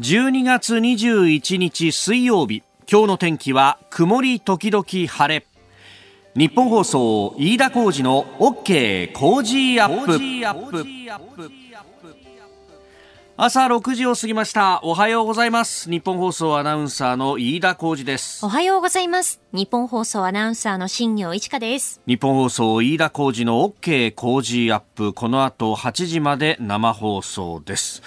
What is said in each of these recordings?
12月21日水曜日。今日の天気は曇り時々晴れ。日本放送飯田浩二の OK 工事アップ。朝6時を過ぎました。おはようございます。日本放送アナウンサーの飯田浩二です。おはようございます。日本放送アナウンサーの新業一華です。日本放送飯田浩二の OK 工事アップ。この後8時まで生放送です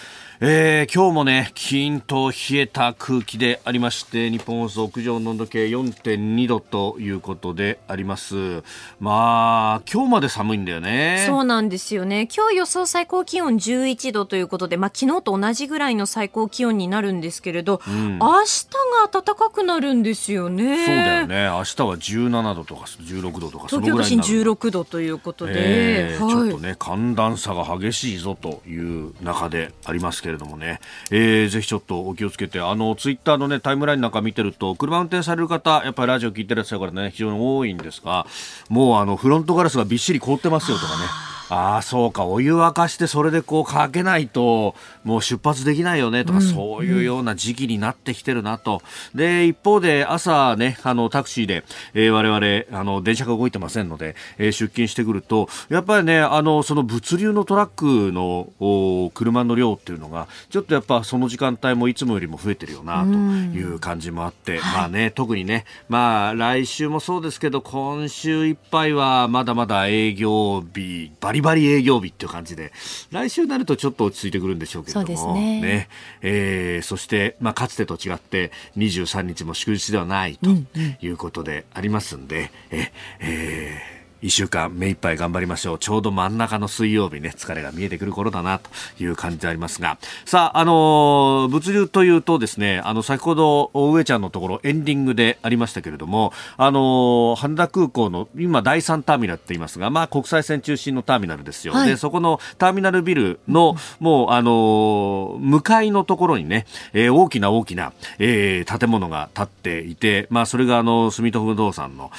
えー、今日もね、キーンと冷えた空気でありまして、日本放送屋上の温度計4.2度ということであります。まあ、今日まで寒いんだよね。そうなんですよね。今日予想最高気温11度ということで、まあ昨日と同じぐらいの最高気温になるんですけれど、うん、明日が暖かくなるんですよね。そうだよね。明日は17度とか16度とか東京都心16度ということで、えーはい、ちょっとね、寒暖差が激しいぞという中でありますけれどもね、えー、ぜひちょっとお気をつけて、あの、ツイッターのね、タイムラインなんか見てると、車運転される方、やっぱりラジオ聞いてらっしゃるからね、非常に多いんですが、もうあの、フロントガラスがびっしり凍ってますよとかね。ああそうかお湯沸かしてそれでこうかけないともう出発できないよねとか、うん、そういうような時期になってきてるなと。で一方で朝ねあのタクシーで、えー、我々あの電車が動いてませんので、えー、出勤してくるとやっぱりねあのその物流のトラックの車の量っていうのがちょっとやっぱその時間帯もいつもよりも増えてるよなという感じもあって、うん、まあね特にねまあ来週もそうですけど今週いっぱいはまだまだ営業日バリバリ営業日っていう感じで、来週になるとちょっと落ち着いてくるんでしょうけれども、ね。ね。えー、そして、まあ、かつてと違って、23日も祝日ではないということでありますんで、うんうん、え、えー1週間目いっぱい頑張りましょう。ちょうど真ん中の水曜日ね、疲れが見えてくる頃だなという感じでありますが。さあ、あのー、物流というとですね、あの、先ほど、上ちゃんのところエンディングでありましたけれども、あのー、羽田空港の今第3ターミナルって言いますが、まあ国際線中心のターミナルですよ。はい、で、そこのターミナルビルの、もう、あのー、向かいのところにね、えー、大きな大きな、えー、建物が建っていて、まあそれがあの、住友不動産の、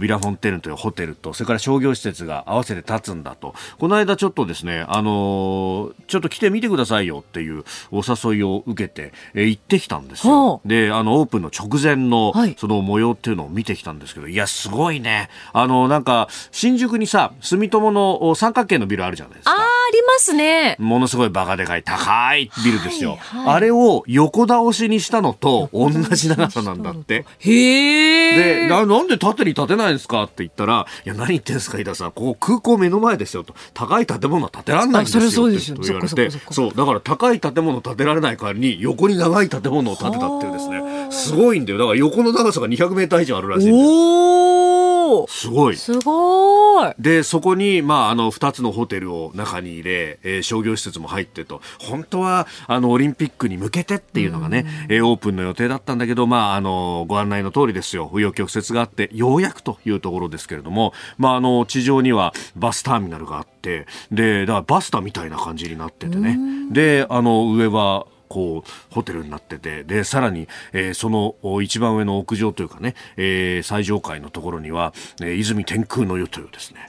ビラフォンテーヌというホテルと、それから商業施設が合わせて立つんだと。この間ちょっとですね、あのー、ちょっと来てみてくださいよっていうお誘いを受けて、えー、行ってきたんですよ。で、あの、オープンの直前の、その模様っていうのを見てきたんですけど、はい、いや、すごいね。あの、なんか、新宿にさ、住友の三角形のビルあるじゃないですか。あありますね。ものすごいバカでかい高いビルですよ。はいはい、あれを横倒しにしたのと同じ長さなんだって。へえ。でな、なんで縦に建てないんですかって言ったら、いや、何言ってんですか、井田さん。ここ空港目の前ですよと。高い建物は建てられないんですよ。それそう言われて。そう、だから高い建物建てられない代わりに横に長い建物を建てたっていうですね。すごいんだよ。だから横の長さが200メーター以上あるらしいんおすごい。すごい。で、そこに、まあ、あの、二つのホテルを中に入れ、えー、商業施設も入ってと、本当は、あの、オリンピックに向けてっていうのがね、えー、オープンの予定だったんだけど、まあ、あの、ご案内の通りですよ。紆余曲折があって、ようやくというところですけれども、まあ、あの、地上にはバスターミナルがあって、で、だからバスタみたいな感じになっててね。で、あの、上は、こうホテルになっててでさらに、えー、その一番上の屋上というかね、えー、最上階のところには、えー、泉天空の湯というですね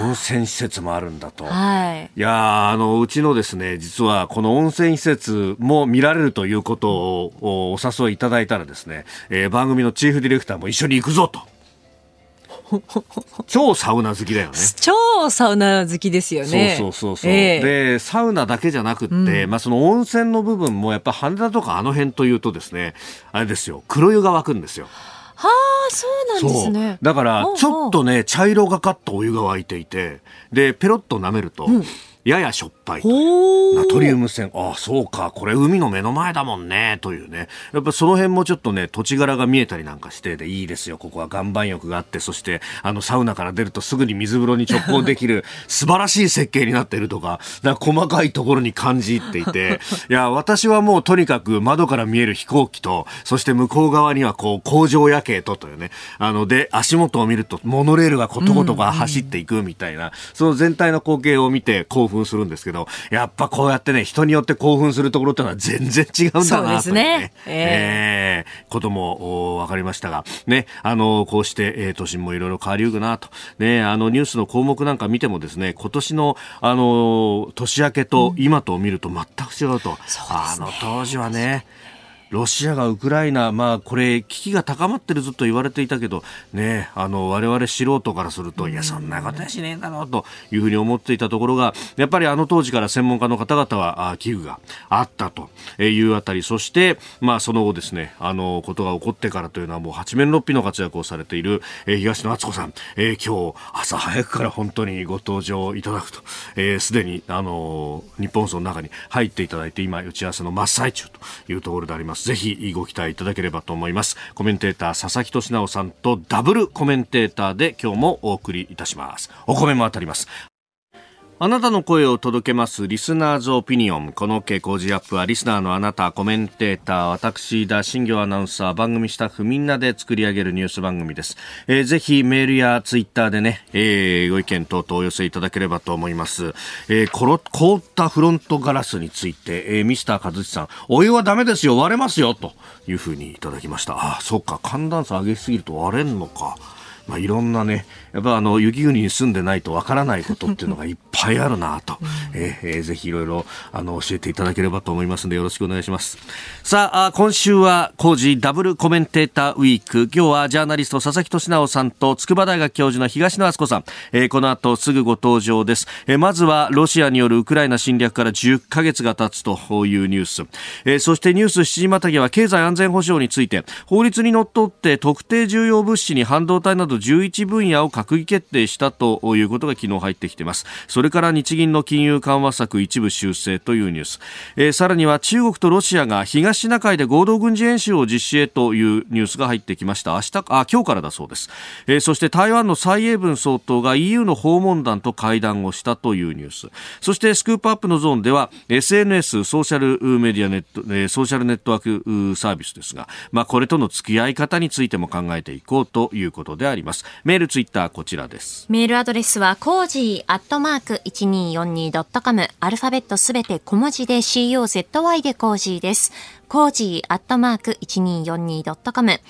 温泉施設もあるんだと、はい、いやあのうちのですね実はこの温泉施設も見られるということをお誘いいただいたらですね、えー、番組のチーフディレクターも一緒に行くぞと。超サウナ好きだよね。超サウナ好きですよね。そうそうそうそう、えー、で、サウナだけじゃなくって、うん、まあその温泉の部分もやっぱ羽田とかあの辺というとですね、あれですよ、黒湯が湧くんですよ。はあ、そうなんですね。だから、ちょっとね、茶色がかったお湯が沸いていて、で、ペロッと舐めると、うんややしょっぱいナトリウム泉ああそうか。これ海の目の前だもんね。というね。やっぱその辺もちょっとね土地柄が見えたりなんかしてでいいですよ。ここは岩盤浴があってそしてあのサウナから出るとすぐに水風呂に直行できる 素晴らしい設計になっているとかか細かいところに感じっていて。いや私はもうとにかく窓から見える飛行機とそして向こう側にはこう工場夜景とというね。あので足元を見るとモノレールがことごとが走っていくみたいな、その全体の光景を見て興奮するんですけど、やっぱこうやってね、人によって興奮するところってのは全然違うんだなと、ね、そうですね。えー、えー、ことも分かりましたが、ね、あの、こうして、えー、都心もいろいろ変わりうるなと、ね、あの、ニュースの項目なんか見てもですね、今年の、あの、年明けと今と見ると全く違うと。うん、あの当時はね、ロシアがウクライナ、まあ、これ、危機が高まってるぞと言われていたけど、ね、あの、我々素人からすると、いや、そんなことはしねえだろうというふうに思っていたところが、やっぱりあの当時から専門家の方々は、危惧があったというあたり、そして、まあ、その後ですね、あの、ことが起こってからというのはもう八面六臂の活躍をされている、えー、東野敦子さん、えー、今日、朝早くから本当にご登場いただくと、す、えー、で、に、あの、日本層の中に入っていただいて、今、打ち合わせの真っ最中というところであります。ぜひご期待いただければと思います。コメンテーター佐々木俊直さんとダブルコメンテーターで今日もお送りいたします。お米も当たります。あなたの声を届けますリスナーズオピニオン。この傾向ジアップはリスナーのあなた、コメンテーター、私、田新業アナウンサー、番組スタッフみんなで作り上げるニュース番組です。えー、ぜひメールやツイッターでね、えー、ご意見等々お寄せいただければと思います。えー、凍ったフロントガラスについて、えー、ミスター和志さん、お湯はダメですよ、割れますよ、というふうにいただきました。あ、そっか、寒暖差上げすぎると割れんのか。まあ、いろんなね、やっぱあの雪国に住んでないとわからないことっていうのがいっぱいあるなと、えー、ぜひいろいろあの教えていただければと思いますのでよろしくお願いします。さあ、今週は工事ダブルコメンテーターウィーク。今日はジャーナリスト佐々木俊直さんと筑波大学教授の東野敦子さん、えー、この後すぐご登場です。えー、まずはロシアによるウクライナ侵略から10ヶ月が経つというニュース。えー、そしてニュース7時またぎは経済安全保障について法律にのっとって特定重要物資に半導体など11分野を閣議決定したということが昨日入ってきています。それから日銀の金融緩和策一部修正というニュース、えー、さらには中国とロシアが東シナ海で合同軍事演習を実施へというニュースが入ってきました。明日あ今日からだそうです、えー、そして台湾の蔡英文総統が EU の訪問団と会談をしたというニュース。そしてスクープアップのゾーンでは SNS ソーシャルメディアネット、えー、ソーシャルネットワークサービスですが、まあ、これとの付き合い方についても考えていこうということであります。メールツイッターこちらですメールアドレスは、コージーアットマーク 1242.com。アルファベットすべて小文字で COZY でコージーです。コージーアットマーク 1242.com。フ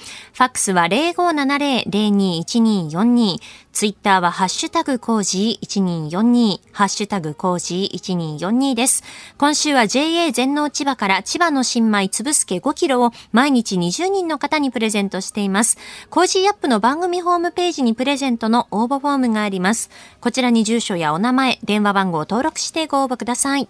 ァックスは0570-021242。ツイッターはハッシュタグコージー1242。ハッシュタグコージー1242です。今週は JA 全農千葉から千葉の新米つぶすけ5キロを毎日20人の方にプレゼントしています。コージーアップの番組ホームページにプレゼントの応募フォームがあります。こちらに住所やお名前、電話番号を登録してご応募ください。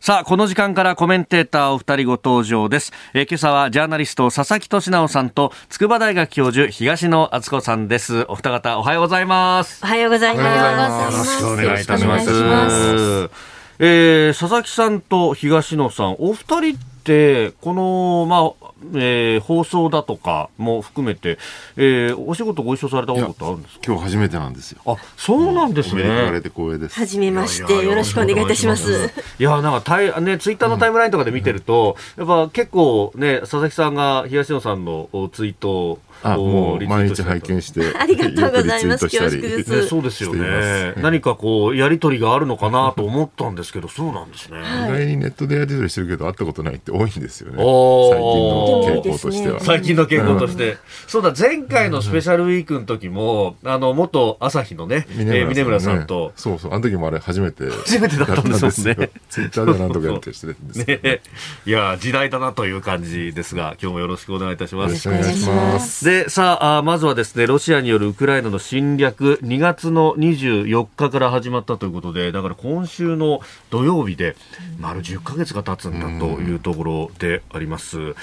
さあ、この時間からコメンテーターお二人ご登場です。えー、今朝はジャーナリスト佐々木俊尚さんと筑波大学教授東野篤子さんです。お二方おはようございます。おはようございます。よろしくお願いいたします。ますえー、佐々木さんと東野さん、お二人って、この、まあ、えー、放送だとかも含めて、えー、お仕事ご一緒されたことあるんですか？今日初めてなんですよ。あ、そうなんですね。言われて光栄です。はじめましてよろしくお願いいたします。いや、なんかタイ、ね、ツイッターのタイムラインとかで見てると、うん、やっぱ結構ね、佐々木さんが東野さんのツイートあもう毎日拝見して ありがとうございます恐縮です、ね、そうです。よね何かこうやりとりがあるのかなと思ったんですけどそうなんですね、意外にネットでやりとりしてるけど会ったことないって多いんですよね。最近の傾向としては、最近の傾向として、そうだ前回のスペシャルウィークの時も、あの元朝日のね峰村,、村さんと。そうそう。あの時もあれ初めて初めてだったんですね。ツイッターで何とかやってしてるんですね、いや時代だなという感じですが今日もよろしくお願いいたします。よろしくお願いしますでさあまずはですねロシアによるウクライナの侵略2月の24日から始まったということでだから今週の土曜日で丸10ヶ月が経つんだというところであります。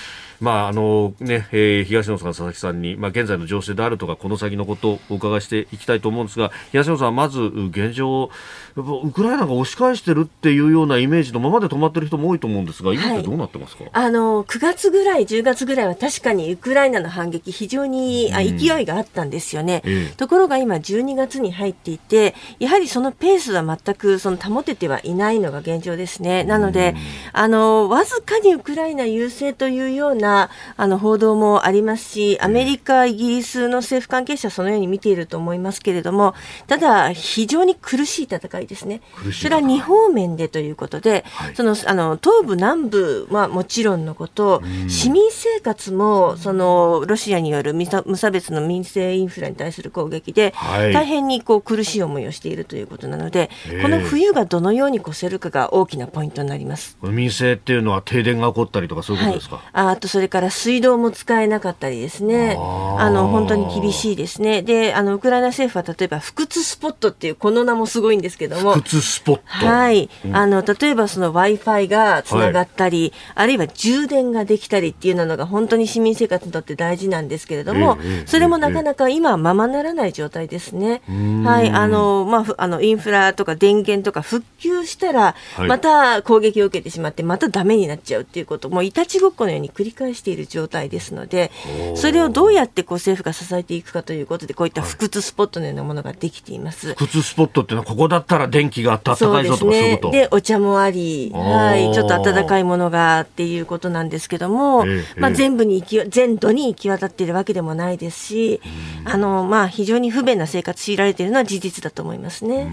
まああのねえー、東野さん、佐々木さんに、まあ、現在の情勢であるとかこの先のことをお伺いしていきたいと思うんですが東野さん、まず現状ウクライナが押し返してるっていうようなイメージのままで止まってる人も多いと思うんですが今ってどうなってますか、はい、あの9月ぐらい、10月ぐらいは確かにウクライナの反撃非常に、あ勢いがあったんですよね、ええ、ところが今、12月に入っていてやはりそのペースは全くその保ててはいないのが現状ですね。なので、あのわずかにウクライナ優勢というようななあの報道もありますし、アメリカ、イギリスの政府関係者はそのように見ていると思いますけれども、ただ、非常に苦しい戦いですね。それは2方面でということで、はい、そのあの東部、南部はもちろんのこと、市民生活もそのロシアによる無差別の民生インフラに対する攻撃で、はい、大変にこう苦しい思いをしているということなので、この冬がどのように越せるかが大きなポイントになります。民生っていうのは停電が起こったりとか、そういうことですか、はい、ああとそれから水道も使えなかったりですね、あの本当に厳しいですね、であのウクライナ政府は例えば、不屈スポットっていう、この名もすごいんですけども、不屈スポット、はい、うん、あの例えばその w i f i がつながったり、はい、あるいは充電ができたりっていうのが、本当に市民生活にとって大事なんですけれども、えー、それもなかなか今はままならない状態ですね。はい。あのまあ、あのインフラとか電源とか復旧したら、また攻撃を受けてしまって、まただめになっちゃうっていうこと、もういたちごっこのように繰り返している状態ですので、それをどうやってこう政府が支えていくかということで、こういった不屈スポットのようなものができています。不屈スポットっていうのは、ここだったら電気があって暖かいぞとかそういうこと？で、お茶もあり、はい、ちょっと暖かいものがっていうことなんですけども、えまあ、全部に行き、全土に行き渡っているわけでもないですし、あの、まあ、非常に不便な生活強いられているのは事実だと思いますね。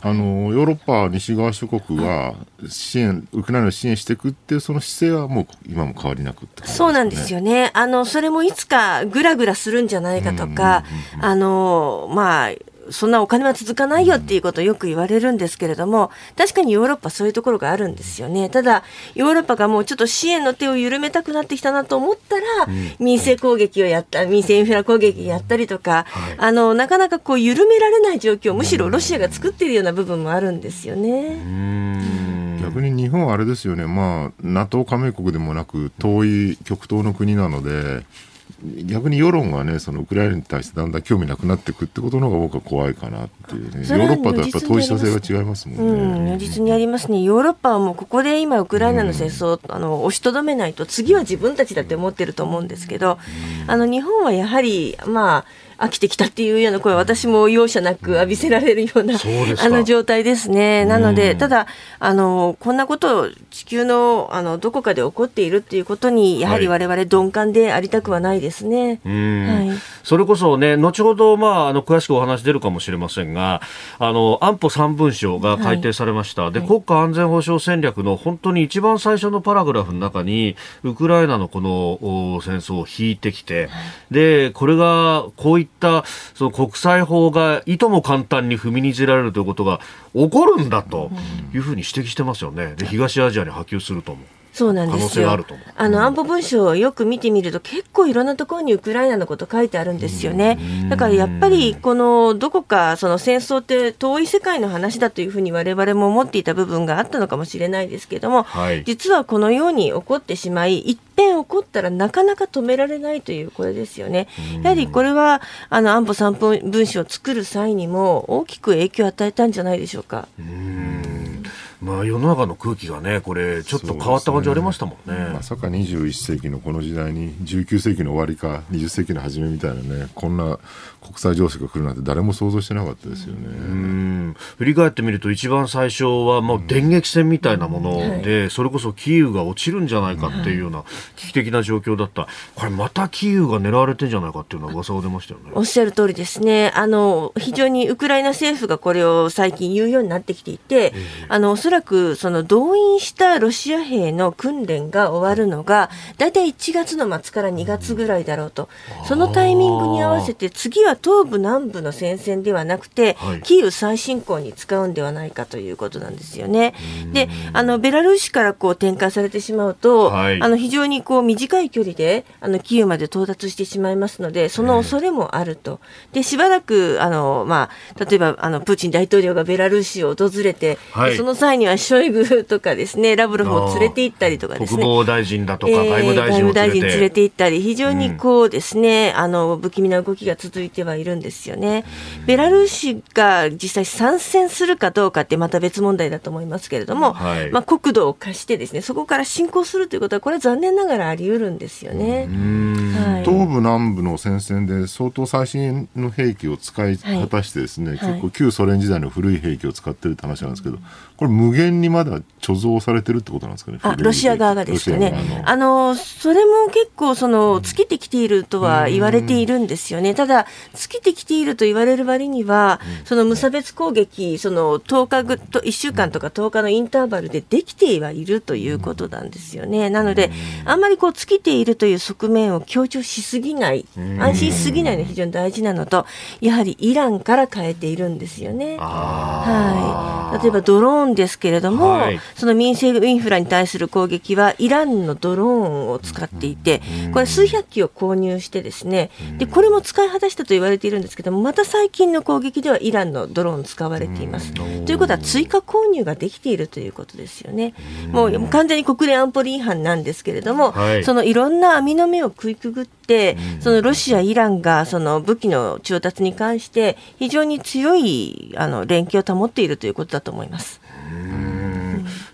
あの、ヨーロッパ、西側諸国は、支援、ウクライナを支援していくっていう、その姿勢はもう今も変わりなく、ね、そうなんですよね。あの、それもいつかぐらぐらするんじゃないかとか、あの、まあ、そんなお金は続かないよっていうことをよく言われるんですけれども、確かにヨーロッパそういうところがあるんですよね。ただ、ヨーロッパがもうちょっと支援の手を緩めたくなってきたなと思ったら、民生攻撃をやった、民生インフラ攻撃やったりとか、あの、なかなかこう緩められない状況、むしろロシアが作っているような部分もあるんですよね。逆に日本はあれですよね、まあ、NATO 加盟国でもなく、遠い極東の国なので、逆に世論がねそのウクライナに対してだんだん興味なくなっていくってことの方が僕は怖いかなっていうね。ヨーロッパとやっぱ当事者性が違いますもんね。如実にありますね。ヨーロッパはもうここで今ウクライナの戦争、うん、あの押しとどめないと次は自分たちだって思ってると思うんですけど、うん、あの日本はやはりまあ飽きてきたっていうような声私も容赦なく浴びせられるような、あの状態ですね。なので、ただあのこんなことを地球のあのどこかで起こっているっていうことにやはり我々鈍感でありたくはないですね。はい、それこそね後ほどまああの詳しくお話出るかもしれませんが、あの安保三文書が改定されました。はい、で国家安全保障戦略の本当に一番最初のパラグラフの中にウクライナのこの戦争を引いてきて、でこれがこういったその国際法がいとも簡単に踏みにじられるということが起こるんだというふうに指摘してますよね。で東アジアに波及すると思う。そうなんですよ。あの、安保文書をよく見てみると、結構いろんなところにウクライナのこと書いてあるんですよね。だからやっぱり、この、どこか、その戦争って遠い世界の話だというふうに我々も思っていた部分があったのかもしれないですけども、はい、実はこのように起こってしまい、一遍起こったらなかなか止められないという、これですよね。やはりこれは、あの、安保三文書を作る際にも大きく影響を与えたんじゃないでしょうか。うまあ、世の中の空気がね、これ、ちょっと変わった感じありましたもんね、ね、まさか21世紀のこの時代に、19世紀の終わりか、20世紀の初めみたいなね、こんな国際情勢が来るなんて、誰も想像してなかったですよね。うん。振り返ってみると、一番最初はもう電撃戦みたいなもので、それこそキーウが落ちるんじゃないかっていうような危機的な状況だった、これ、またキーウが狙われてんじゃないかっていうような噂が出ましたよね。おっしゃる通りですね、あの非常にウクライナ政府がこれを最近言うようになってきていて、あのおそらくその動員したロシア兵の訓練が終わるのが、大体1月の末から2月ぐらいだろうと、そのタイミングに合わせて、次は東部、南部の戦線ではなくて、はい、キーウ再侵攻に使うんではないかということなんですよね。で、あのベラルーシからこう展開されてしまうと、はい、あの非常にこう短い距離であのキーウまで到達してしまいますので、その恐れもあると。で、しばらくあのまあ例えばあのプーチン大統領がベラルーシを訪れて、はい、その際にはショイグとかですね、ラブロフを連れて行ったりとかですね。国防大臣だとか、外務大臣を連れて,、連れて行ったり、非常にこうですね、うん、あの、不気味な動きが続いてはいるんですよね。ベラルーシが実際参戦するかどうかってまた別問題だと思いますけれども、はい、まあ国土を貸してですね、そこから侵攻するということは、これは残念ながらあり得るんですよね。はい、東部南部の戦線で相当最新の兵器を使い果たしてですね、はい、結構旧ソ連時代の古い兵器を使ってるって話なんですけど、これ無限にまだ貯蔵されてるってことなんですかね。あロシア側がですかね。あのそれも結構その尽きてきているとは言われているんですよね。ただ尽きてきていると言われる割には、その無差別攻撃その10日ぐと1週間とか10日のインターバルでできてはいるということなんですよね。なのであんまりこう尽きているという側面を強調しすぎない、安心しすぎないのが非常に大事なのと、やはりイランから変えているんですよね。はい。例えばドローンですけれども、はい、その民生インフラに対する攻撃はイランのドローンを使っていて、これ数百機を購入してですね、でこれも使い果たしたと言われているんですけども、また最近の攻撃ではイランのドローン使われています。ということは追加購入ができているということですよね。もう完全に国連安保理違反なんですけれども、はい、そのいろんな網の目を食いくぐって、そのロシア、イランがその武器の調達に関して非常に強いあの連携を保っているということだと思います。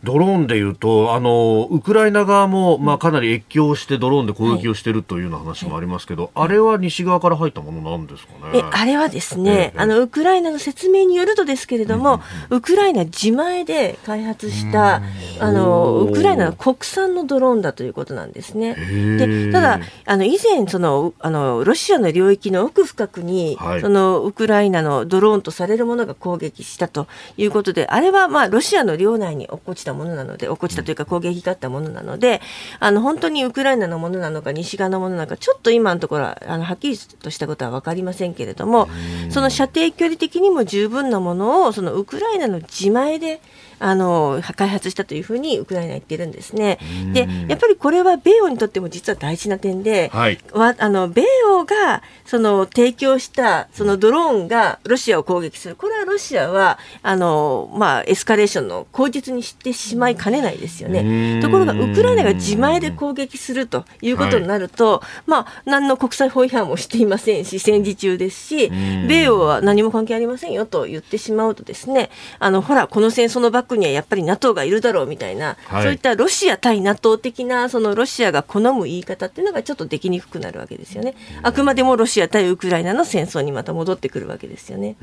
ドローンでいうと、あの、ウクライナ側も、まあ、かなり越境してドローンで攻撃をしているというような話もありますけど、はい、あれは西側から入ったものなんですかね？え、あれはですね、えー、あの、ウクライナの説明によるとですけれども、うん、ウクライナ自前で開発した、あの、ウクライナの国産のドローンだということなんですね。で、ただ、あの、以前、その、あの、ロシアの領域の奥深くに、はい、その、ウクライナのドローンとされるものが攻撃したということで、あれは、まあ、ロシアの領内に落っこちたものなので、落っこちたというか攻撃があったものなので、あの、本当にウクライナのものなのか、西側のものなのか、ちょっと今のところは、あの、はっきりとしたことは分かりませんけれども、その射程距離的にも十分なものを、そのウクライナの自前で、あの開発したというふうにウクライナは言ってるんですね。でやっぱりこれは米欧にとっても実は大事な点で、はい、あの米欧がその提供したそのドローンがロシアを攻撃する。これはロシアはあの、まあ、エスカレーションの口実にしてしまいかねないですよね。ところがウクライナが自前で攻撃するということになると、はい、まあ、何の国際法違反もしていませんし戦時中ですし米欧は何も関係ありませんよと言ってしまうとですねあのほらこの戦争のバックにはやっぱり NATO がいるだろうみたいな、はい、そういったロシア対 NATO 的なそのロシアが好む言い方っていうのがちょっとできにくくなるわけですよね。あくまでもロシア対ウクライナの戦争にまた戻ってくるわけですよね。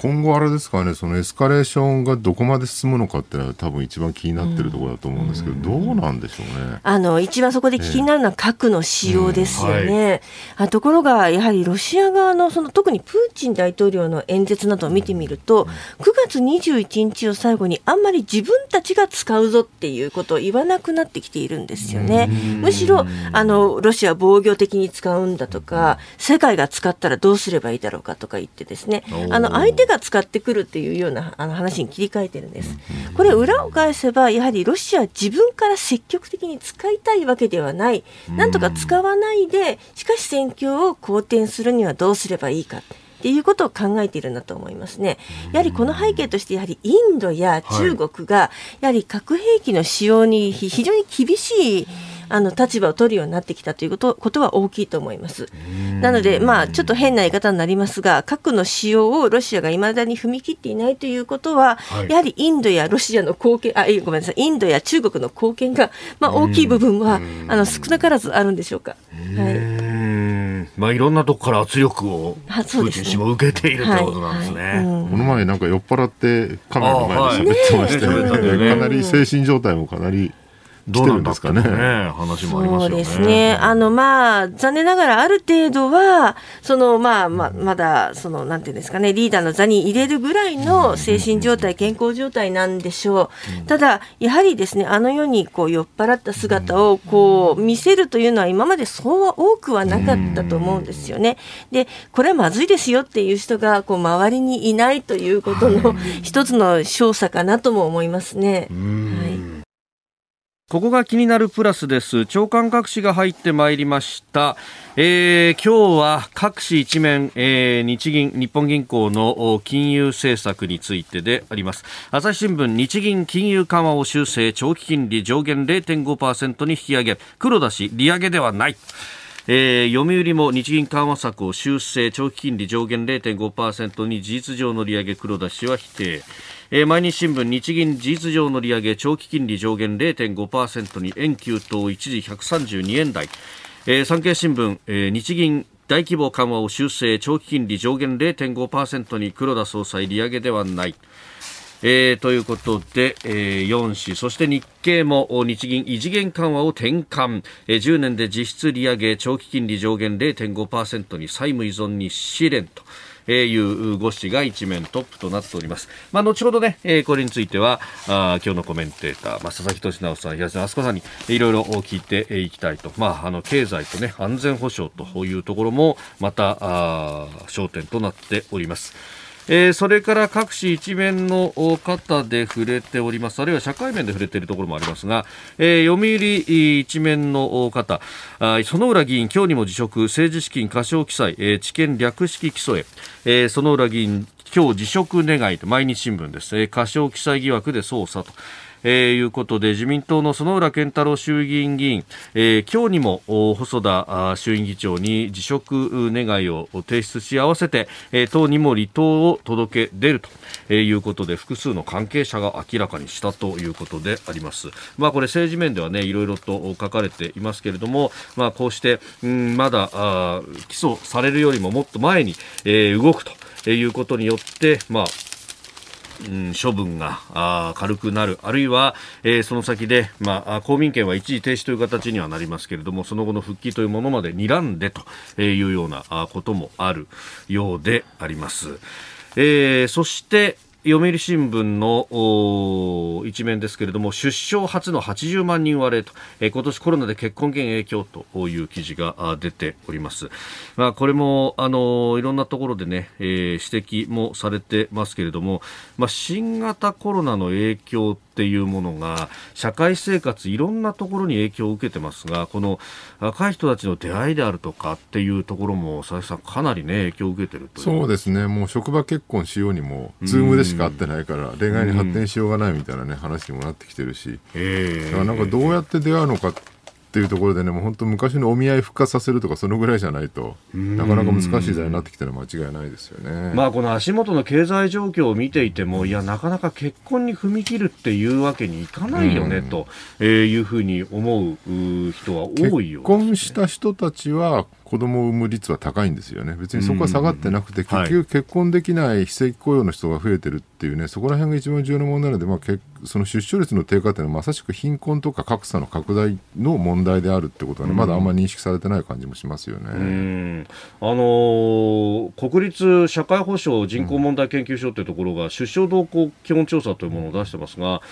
今後あれですかね、そのエスカレーションがどこまで進むのかっていうのは多分一番気になってるところだと思うんですけど、どうなんでしょうね？あの一番そこで気になるのは核の使用ですよね。はい、ところがやはりロシア側のその特にプーチン大統領の演説などを見てみると、9月21日を最後にあんまり自分たちが使うぞっていうことを言わなくなってきているんですよね。むしろあのロシア防御的に使うんだとか、世界が使ったらどうすればいいだろうかとか言ってですね、あの相手が使ってくるっていうようなあの話に切り替えてるんです。これ裏を返せばやはりロシアは自分から積極的に使いたいわけではない。なんとか使わないで、しかし戦況を好転するにはどうすればいいか。っていうことを考えているんだと思いますね。やはりこの背景として、やはりインドや中国が、やはり核兵器の使用に非常に厳しいあの立場を取るようになってきたということことは大きいと思います。なので、まあ、ちょっと変な言い方になりますが、核の使用をロシアがいまだに踏み切っていないということは、はい、やはりインドやロシアの貢献、あ、ごめんなさい、インドや中国の貢献が、まあ、大きい部分は、あの少なからずあるんでしょうか。はい。まあ、いろんなとこから圧力をプーチン氏も受けているということなんですね。はい。はい。うん、この前なんか酔っ払ってカメラの前で喋ってましたよね。ね。かなり精神状態もかなりどうなんですかね。話もありますそうですね。あの、まあ、残念ながらある程度は、その、まあ、ままだ、その、なんていうんですかね、リーダーの座に入れるぐらいの精神状態、健康状態なんでしょう。ただ、やはりですね、あのように、こう、酔っ払った姿を、こう、見せるというのは、今までそうは多くはなかったと思うんですよね。で、これはまずいですよっていう人が、こう、周りにいないということの、一つの勝査かなとも思いますね。はい。ここが気になるプラスです。長官各紙が入ってまいりました。えー、今日は各紙一面、えー、日銀、日本銀行の金融政策についてであります。朝日新聞、日銀金融緩和を修正、長期金利上限0.5%に引き上げ、黒田氏、利上げではない。えー、読売も日銀緩和策を修正長期金利上限0.5%に事実上の利上げ黒田氏は否定えー、毎日新聞日銀事実上の利上げ長期金利上限0.5%に円急騰一時132円台、えー、産経新聞、えー、日銀大規模緩和を修正長期金利上限0.5%に黒田総裁利上げではない。えー、ということで、えー、4市、そして日経も日銀異次元緩和を転換、えー、10年で実質利上げ、長期金利上限0.5%に債務依存に試練と。えー、いう5紙が一面トップとなっております。まあ、後ほどね、えー、これについては、あ今日のコメンテーター、まあ、佐々木俊直さん、東野敦子さんにいろいろ聞いていきたいと。まあ、あの、経済とね、安全保障というところも、また、あ焦点となっております。えー、それから各紙一面の方で触れております。あるいは社会面で触れているところもありますが、えー、読売一面の方園浦議員今日にも辞職。政治資金過少記載、えー、知見略式起訴へ、えー、園浦議員今日辞職願と毎日新聞です、えー、過少記載疑惑で捜査と。えー、いうことで自民党の園浦健太郎衆議院議員、えー、今日にも細田衆院議長に辞職願いを提出し合わせて、えー、党にも離党を届け出るということで複数の関係者が明らかにしたということであります。まあこれ政治面ではねいろいろと書かれていますけれども、まあこうして、うん、まだあ起訴されるよりももっと前に、えー、動くということによって、まあうん、処分があ軽くなる、あるいは、えー、その先で、まあ、公民権は一時停止という形にはなりますけれども、その後の復帰というものまで睨んでというようなこともあるようであります。えー、そして、読売新聞の一面ですけれども出生初の80万人割れと、えー、今年コロナで結婚権影響という記事が出ております、まあ、これもあのいろんなところでね、えー、指摘もされてますけれども、まあ、新型コロナの影響っていうものが社会生活いろんなところに影響を受けてますがこの若い人たちの出会いであるとかっていうところも佐々木さんかなりね影響を受けてるとそうですね。もう職場結婚しようにもズームでしか会ってないから恋愛に発展しようがないみたいなね話にもなってきてるし、えー、なんかどうやって出会うのかっていうところでね、もう本当昔のお見合い復活させるとか、そのぐらいじゃないと、なかなか難しい時代になってきてるのは間違いないですよね。まあ、この足元の経済状況を見ていても、いや、なかなか結婚に踏み切るっていうわけにいかないよね、というふうに思う人は多いよ、ね、結婚した人たちは、子供を産む率は高いんですよね。別にそこは下がってなくて、結局結婚できない非正規雇用の人が増えてるっていうね、そこら辺が一番重要な問題なので、まあ、その出生率の低下っていうのはまさしく貧困とか格差の拡大の問題であるってことはね、まだあんまり認識されてない感じもしますよね。あのー、国立社会保障人口問題研究所というところが出生動向基本調査というものを出してますが、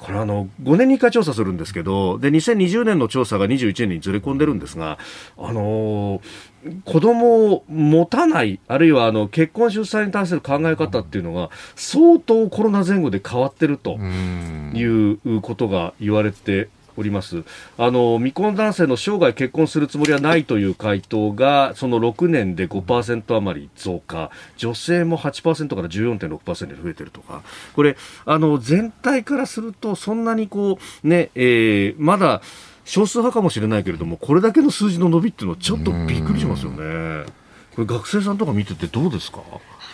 これあの5年に1回調査するんですけどで2020年の調査が21年にずれ込んでるんですが、あのー、子供を持たないあるいはあの結婚出産に対する考え方っていうのが相当コロナ前後で変わってるということが言われております。あの未婚男性の生涯結婚するつもりはないという回答がその6年で5%余り増加。女性も8%から14.6%に増えてるとか。これあの全体からするとそんなにこうね、えー、まだ少数派かもしれないけれどもこれだけの数字の伸びっていうのはちょっとびっくりしますよね。これ学生さんとか見ててどうですか？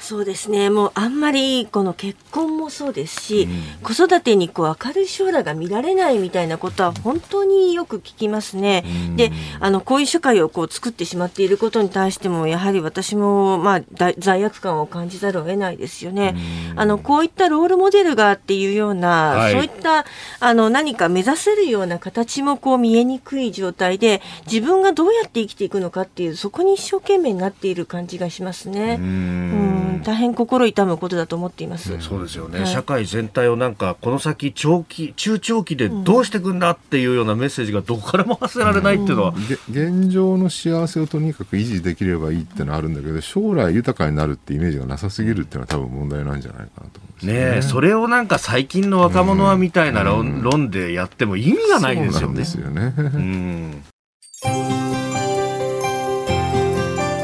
そうですね。もうあんまりこの結婚もそうですし、うん、子育てにこう明るい将来が見られないみたいなことは本当によく聞きますね。うん、であのこういう社会をこう作ってしまっていることに対してもやはり私も、まあ、罪悪感を感じざるを得ないですよね。うん、あのこういったロールモデルがっていうような、はい、そういったあの何か目指せるような形もこう見えにくい状態で自分がどうやって生きていくのかっていうそこに一生懸命になっている感じがしますね。うん大変心痛むことだと思っています。そうですよね、はい、社会全体をなんかこの先長期中長期でどうしていくんだっていうようなメッセージがどこからも発せられないっていうのは、うん、現状の幸せをとにかく維持できればいいっていうのはあるんだけど将来豊かになるってイメージがなさすぎるっていうのは多分問題なんじゃないかなと思うんね、ねそれをなんか最近の若者はみたいな論うん、論でやっても意味がないですよね。そうなんですよね。うん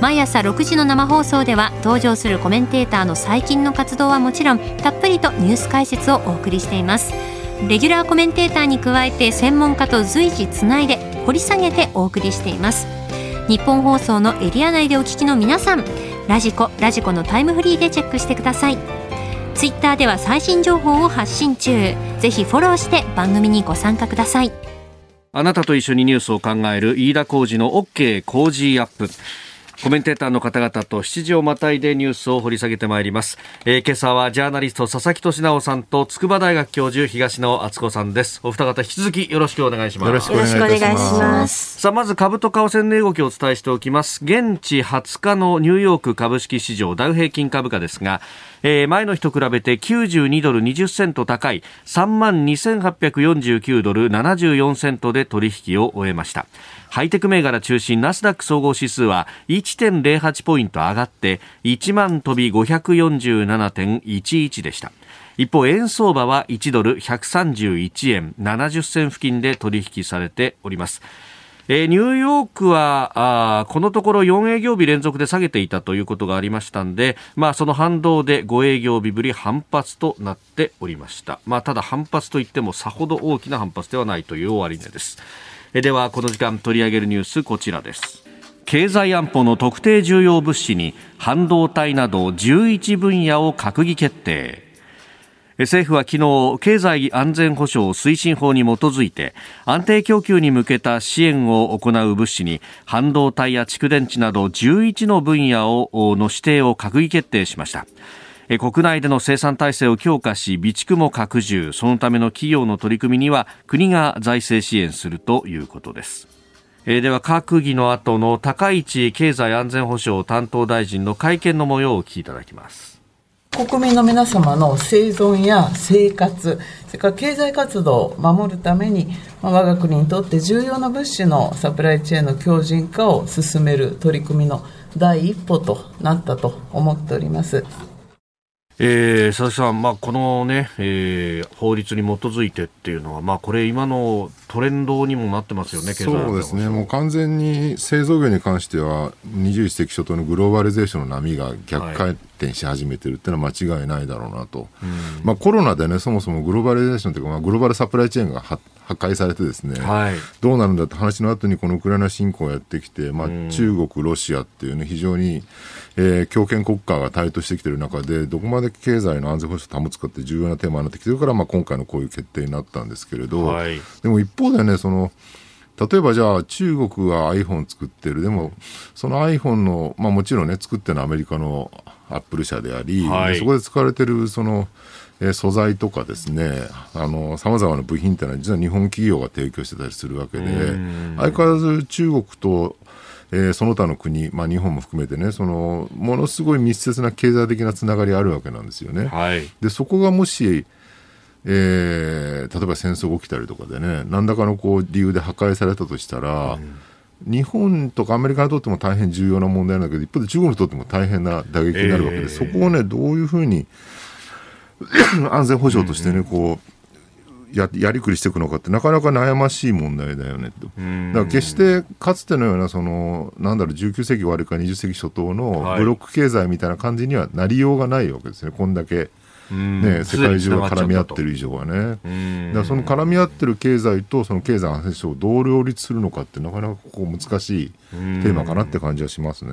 毎朝6時の生放送では登場するコメンテーターの最近の活動はもちろんたっぷりとニュース解説をお送りしています。レギュラーコメンテーターに加えて専門家と随時つないで掘り下げてお送りしています。日本放送のエリア内でお聞きの皆さんラジコラジコのタイムフリーでチェックしてください。ツイッターでは最新情報を発信中。ぜひフォローして番組にご参加ください。あなたと一緒にニュースを考える飯田浩二の OK 工事アップ。コメンテーターの方々と7時をまたいでニュースを掘り下げてまいります、えー、今朝はジャーナリスト佐々木俊直さんと筑波大学教授東野敦子さんです。お二方引き続きよろしくお願いします。よろしくお願いします。さあまず株と為替の値動きをお伝えしておきます。現地20日のニューヨーク株式市場ダウ平均株価ですがえー、前の日と比べて92ドル20セント高い3万2849ドル74セントで取引を終えましたハイテク銘柄中心ナスダック総合指数は1.08ポイント上がって1万飛び547.11でした。一方円相場は1ドル131円70銭付近で取引されております。えー、ニューヨークはこのところ4営業日連続で下げていたということがありましたんで、まあ、その反動で5営業日ぶり反発となっておりました、まあ、ただ反発といってもさほど大きな反発ではないという終値です、ではこの時間取り上げるニュースこちらです。経済安保の特定重要物資に半導体など11分野を閣議決定。政府は昨日経済安全保障推進法に基づいて安定供給に向けた支援を行う物資に半導体や蓄電池など11の分野をの指定を閣議決定しました。国内での生産体制を強化し備蓄も拡充。そのための企業の取り組みには国が財政支援するということです。では閣議の後の高市経済安全保障担当大臣の会見の模様をお聞きいただきます。国民の皆様の生存や生活、それから経済活動を守るために、我が国にとって重要な物資のサプライチェーンの強靭化を進める取り組みの第一歩となったと思っております。えー、佐々木さん、まあ、このね、えー、法律に基づいてっていうのは、まあ、これ、今のトレンドにもなってますよね、そうですね、も。う完全に製造業に関しては、21世紀初頭のグローバリゼーションの波が逆回転し始めてるっていうのは間違いないだろうなと、はい、まあ、コロナでね、そもそもグローバリゼーションというか、まあ、グローバルサプライチェーンが破壊されてですね、はい、どうなるんだって話の後にこのウクライナ侵攻をやってきて、まあ、中国、ロシアっていうね、非常に、えー、強権国家が台頭してきている中で、どこまで経済の安全保障を保つかって重要なテーマになってきてるから、まあ、今回のこういう決定になったんですけれど、はい、でも一方でね、その、例えばじゃあ中国は iPhone 作ってる。でも、その iPhone の、まあもちろんね、作ってるのはアメリカのアップル社であり、はい、そこで使われてるその、えー、素材とかですね、あの、様々な部品っていうのは実は日本企業が提供してたりするわけで、相変わらず中国とえー、その他の国、まあ、日本も含めてねそのものすごい密接な経済的なつながりあるわけなんですよね。はい、でそこがもし、えー、例えば戦争が起きたりとかでね何らかのこう理由で破壊されたとしたら、うん、日本とかアメリカにとっても大変重要な問題なんだけど一方で中国にとっても大変な打撃になるわけで、えー、そこをねどういうふうに 安全保障としてね、こうややりくりしていくのかってなかなか悩ましい問題だよねと。だから決してかつてのようなそのなんだろう19世紀終わりか20世紀初頭のブロック経済みたいな感じにはなりようがないわけですね、こんだけ。ね、世界中が絡み合ってる以上はね。だその絡み合ってる経済とその経済安全保障をどう両立するのかってなかなかここ難しいテーマかなって感じはしますね。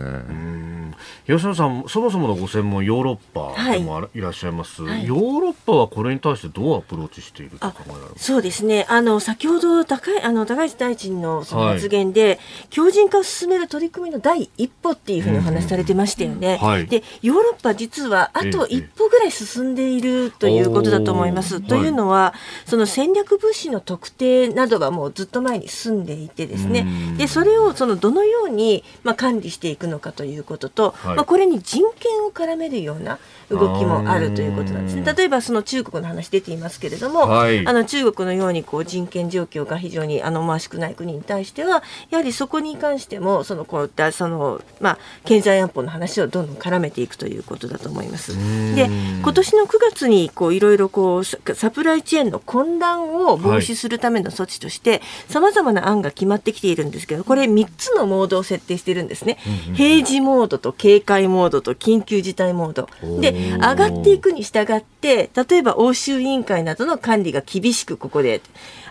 吉野さん、そもそものご専門ヨーロッパでもいらっしゃいます、はい、ヨーロッパはこれに対してどうアプローチしていると考えられますそうですね。あの先ほど高いあの高市大臣のその発言で、はい、強靭化を進める取り組みの第一歩っていうふうにお話しされてましたよね。はい、でヨーロッパ実はあと一歩ぐらい進んでいるということだと思います。というのは、その戦略物資の特定などはもうずっと前に進んでいてですね。でそれをそのどのようにまあ管理していくのかということとと、はい、まあ、これに人権を絡めるような動きもあるということなんですね。例えばその中国の話出ていますけれども、はい、あの中国のようにこう人権状況が非常にあのまあ少ない国に対してはやはりそこに関してもそのこういったそのまあ経済安保の話をどんどん絡めていくということだと思います。で今年の9月にこういろいろこうサプライチェーンの混乱を防止するための措置としてさまざまな案が決まってきているんですけどこれ3つのモードを設定しているんですね。平時モードと警戒モードと緊急事態モード。で上がっていくに従って例えば欧州委員会などの管理が厳しくここで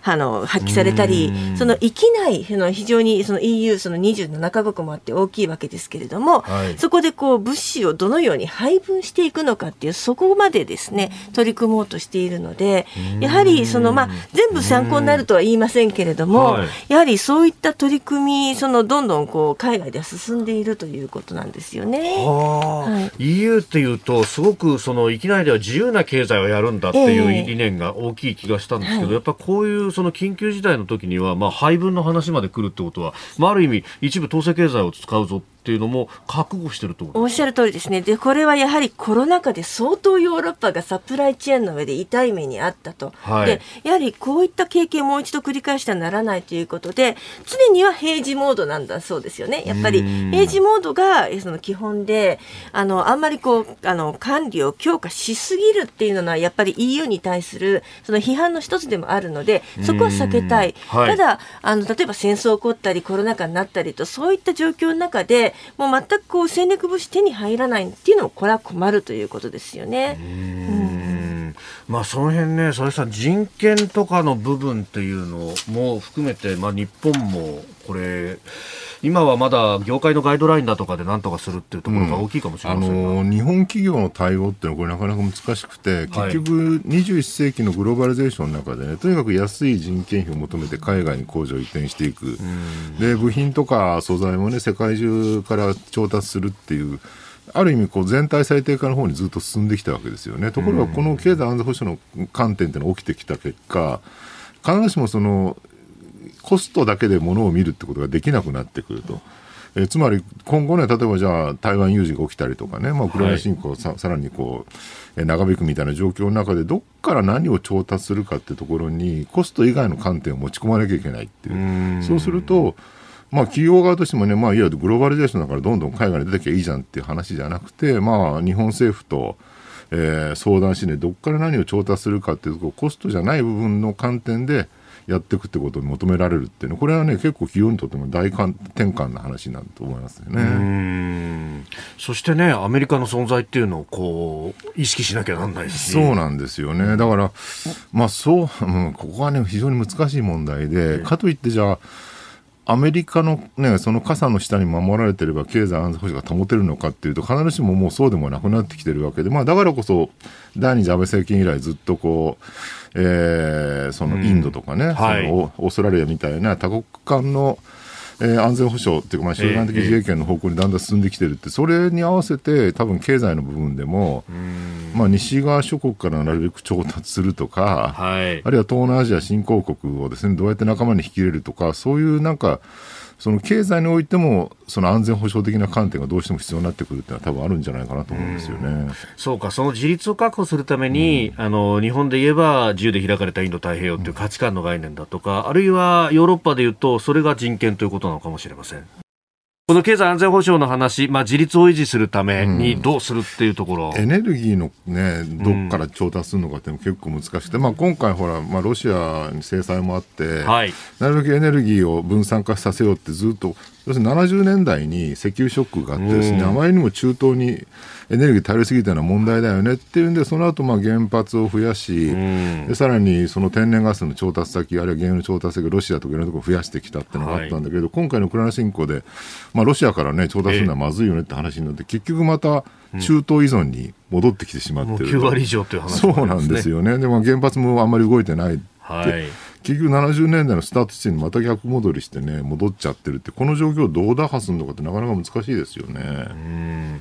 あの発揮されたり、その域内の非常にその EU その27カ国もあって大きいわけですけれども、はい、そこでこう物資をどのように配分していくのかっていうそこまでですね取り組もうとしているので、やはりそのまあ全部参考になるとは言いませんけれども、はい、やはりそういった取り組みそのどんどんこう海外では進んでいるということなんですよね。はい、EU っていうとすごくその域内では自由な経済をやるんだっていう理念が大きい気がしたんですけど、えー、やっぱこういうその緊急事態の時には、まあ、配分の話まで来るってことは、まあ、ある意味、一部統制経済を使うぞっていうのも覚悟してるとおっしゃる通りですね。で、これはやはりコロナ禍で相当ヨーロッパがサプライチェーンの上で痛い目にあったと。はい、で、やはりこういった経験をもう一度繰り返してはならないということで、常には平時モードなんだそうですよね。やっぱり平時モードがその基本で、あの、あんまりこう、あの、管理を強化しすぎるっていうのはやっぱり EU に対するその批判の一つでもあるので、そこは避けたい。はい、ただ、あの、例えば戦争起こったりコロナ禍になったりと、そういった状況の中で、もう全くこう戦略物資手に入らないっていうのもこれは困るということですよね。うんまあ、その辺ね、それさ人権とかの部分っていうのも含めて、まあ、日本もこれ今はまだ業界のガイドラインだとかでなんとかするっていうところが大きいかもしれません、うん、あの日本企業の対応っていうのはこれなかなか難しくて、結局21世紀のグローバリゼーションの中でねとにかく安い人件費を求めて海外に工場を移転していく、で部品とか素材もね世界中から調達するっていうある意味こう全体最低化の方にずっと進んできたわけですよね。ところがこの経済安全保障の観点っていうのが起きてきた結果必ずしもそのコストだけでものを見るってことができなくなってくると。えつまり今後ね、例えばじゃあ台湾有事が起きたりとかね、まあ、ウクライナ侵攻さはい、さらにこう、え長引くみたいな状況の中で、どっから何を調達するかってところに、コスト以外の観点を持ち込まなきゃいけないっていう、そうすると、まあ、企業側としてもね、まあ、いわゆるグローバリゼーションだからどんどん海外に出てきゃいいじゃんっていう話じゃなくて、まあ、日本政府と、えー、相談しね、どっから何を調達するかっていうとコストじゃない部分の観点で、やっていくってことを求められるっていうのこれはね結構企業にとっても大転換な話なんと思いますよね。そしてねアメリカの存在っていうのをこう意識しなきゃなんないし。そうなんですよね。だからまあそう、うん、ここはね非常に難しい問題でかといってじゃあアメリカの,、ね、その傘の下に守られてれば経済安全保障が保てるのかっていうと必ずしももうそうでもなくなってきてるわけで、まあ、だからこそ第二次安倍政権以来ずっとこうえー、そのインドとかね、うん。はい、オーストラリアみたいな多国間の、えー、安全保障っていうか、まあ、集団的自衛権の方向にだんだん進んできてるって、それに合わせて、多分経済の部分でも、まあ、西側諸国からなるべく調達するとか、はい、あるいは東南アジア新興国をですねどうやって仲間に引き入れるとか、そういうなんか、その経済においてもその安全保障的な観点がどうしても必要になってくるっていうのは多分あるんじゃないかなと思うんですよね。うそうか、その自立を確保するために、あの日本で言えば自由で開かれたインド太平洋という価値観の概念だとか、あるいはヨーロッパでいうとそれが人権ということなのかもしれません。この経済安全保障の話、まあ、自立を維持するためにどうするっていうところ、うん、エネルギーの、ね、どこから調達するのかって結構難しくて、うん、まあ、今回、ほら、まあ、ロシアに制裁もあって、はい、なるべくエネルギーを分散化させようってずっと要するに70年代に石油ショックがあってですね、うん、あまりにも中東にエネルギー頼りすぎたのは問題だよねっていうんで、その後まあ原発を増やし、うん、でさらにその天然ガスの調達先、あるいは原油の調達先、ロシアとかいろんなところ増やしてきたっていうのがあったんだけど、はい、今回のウクライナ侵攻で、まあ、ロシアからね、調達するのはまずいよねって話になって、結局また中東依存に戻ってきてしまってる、うん、9割以上という話、ね、そうなんですよね。でも原発もあんまり動いてないはい。結局70年代のスタート地点にまた逆戻りしてね戻っちゃってるってこの状況をどう打破するのかってなかなか難しいですよね。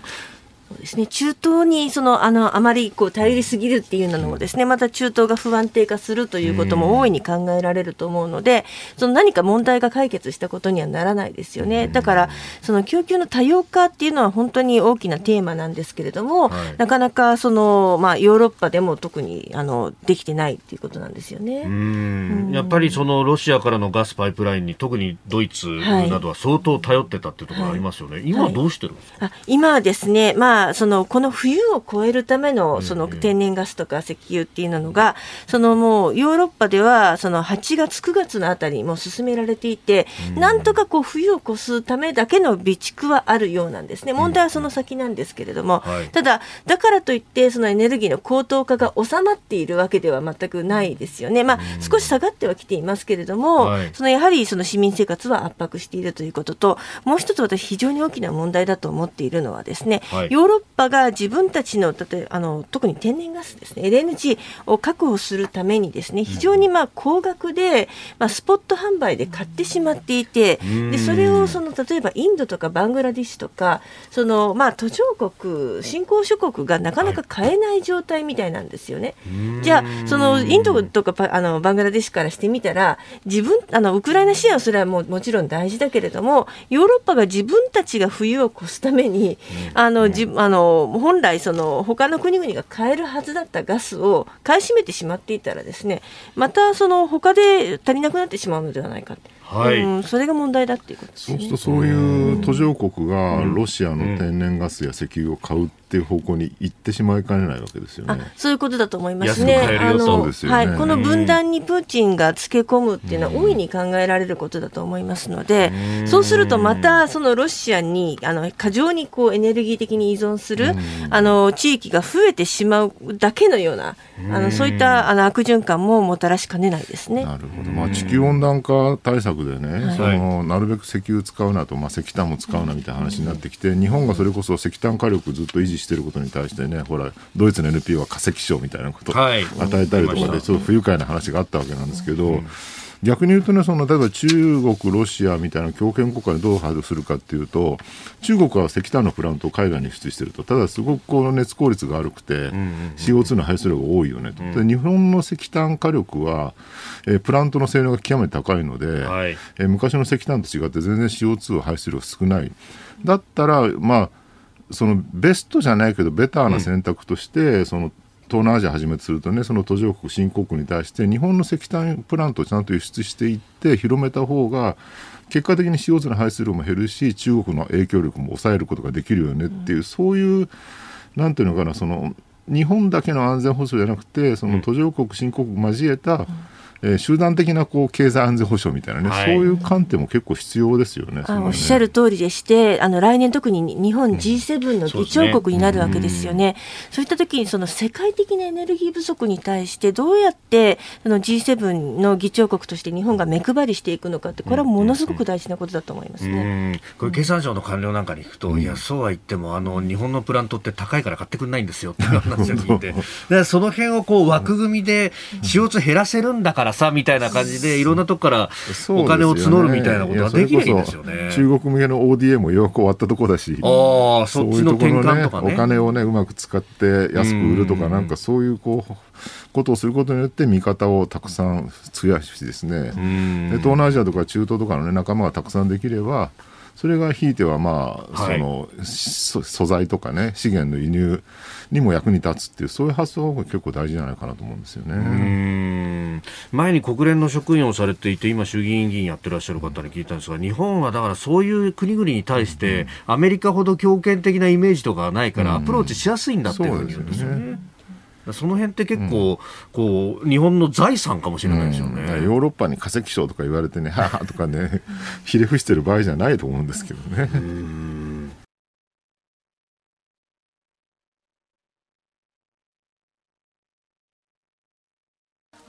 そうですね、中東にそのあのあまりこう頼りすぎるっていうのもですねまた中東が不安定化するということも大いに考えられると思うのでその何か問題が解決したことにはならないですよね。だからその供給の多様化っていうのは本当に大きなテーマなんですけれども、はい、なかなかその、まあ、ヨーロッパでも特にあのできてないっていうことなんですよね。うん。やっぱりそのロシアからのガスパイプラインに特にドイツなどは相当頼ってたっていうところありますよね、はい、今はどうしてるんですか、はい、今はですね、まあ、そのこの冬を越えるためのその天然ガスとか石油っていうのが、そのもうヨーロッパではその8月、9月のあたりにも進められていて、なんとかこう冬を越すためだけの備蓄はあるようなんですね、問題はその先なんですけれども、ただ、だからといって、そのエネルギーの高騰化が収まっているわけでは全くないですよね、まあ、少し下がってはきていますけれども、そのやはりその市民生活は圧迫しているということと、もう一つ私、非常に大きな問題だと思っているのはですね、ヨーロッパが自分たちの例えあの特に天然ガスですね LNG を確保するためにですね非常にまあ高額で、まあ、スポット販売で買ってしまっていてでそれをその例えばインドとかバングラディッシュとかその、まあ、途上国新興諸国がなかなか買えない状態みたいなんですよね。じゃあそのインドとかあのバングラディッシュからしてみたら自分あのウクライナ支援はそれはももちろん大事だけれどもヨーロッパが自分たちが冬を越すためにあのじあの本来その他の国々が買えるはずだったガスを買い占めてしまっていたらですねまたその他で足りなくなってしまうのではないかはい、うん、それが問題だっていうことです、ね、そうするとそういう途上国がロシアの天然ガスや石油を買うっていう方向に行ってしまいかねないわけですよね。そういうことだと思いますね。あの、ね、はい、この分断にプーチンがつけ込むっていうのは大いに考えられることだと思いますので、うそうするとまたそのロシアにあの過剰にこうエネルギー的に依存するあの地域が増えてしまうだけのようなあのそういったあの悪循環ももたらしかねないですね。なるほど。まあ地球温暖化対策でね、はい、そのなるべく石油使うなとまあ石炭も使うなみたいな話になってきて、日本がそれこそ石炭火力ずっと維持していることに対してねほらドイツの NPO は化石賞みたいなことを与えたりとかで、そう不愉快な話があったわけなんですけど。逆に言うとね、その例えば中国、ロシアみたいな強権国家でどう配慮するかっていうと、中国は石炭のプラントを海外に輸出してると、ただすごくこう熱効率が悪くて、CO2 の排出量が多いよねと、で日本の石炭火力は、えー、プラントの性能が極めて高いので、はい、えー、昔の石炭と違って全然 CO2 排出量が少ない。だったら、まあ、そのベストじゃないけどベターな選択として、うん、その東南アジアはじめとするとねその途上国新興国に対して日本の石炭プラントをちゃんと輸出していって広めた方が結果的に CO2 の排出量も減るし中国の影響力も抑えることができるよねっていう、うん、そういうなんていうのかなその日本だけの安全保障じゃなくてその途上国新興国交えた、うんえー、集団的なこう経済安全保障みたいなね、はい、そういう観点も結構必要ですよね。あおっしゃる通りでして、あの来年特に日本 G7 の議長国になるわけですよね。そう、ね,、いった時にその世界的なエネルギー不足に対してどうやってその G7 の議長国として日本が目配りしていくのかってこれはものすごく大事なことだと思いますね。これ経産省の官僚なんかに行くと、うん、いやそうは言ってもあの日本のプラントって高いから買ってくれないんですよって話を聞いて、でその辺をこう枠組みで CO2 減らせるんだからさみたいな感じじでいろんなとこからお金を募るみたいなことができるんですよね。中国向けの ODA もよく終わったとこだし、あそっちの転換とかね、お金をねうまく使って安く売るとかなんかそういうこうことをすることによって味方をたくさん増やしですね、で東南アジアとか中東とかの、ね、仲間がたくさんできればそれがひいてはまあ、その素材とかね資源の輸入にも役に立つっていうそういう発想が結構大事じゃないかなと思うんですよね。前に国連の職員をされていて今衆議院議員やってらっしゃる方に聞いたんですが日本はだからそういう国々に対してアメリカほど強権的なイメージとかがないからアプローチしやすいんだっていうふうに言うんですよね。その辺って結構、うん、こう日本の財産かもしれないですよね、うん、ヨーロッパに化石賞とか言われてね、ははとかね、ひれ伏してる場合じゃないと思うんですけどね。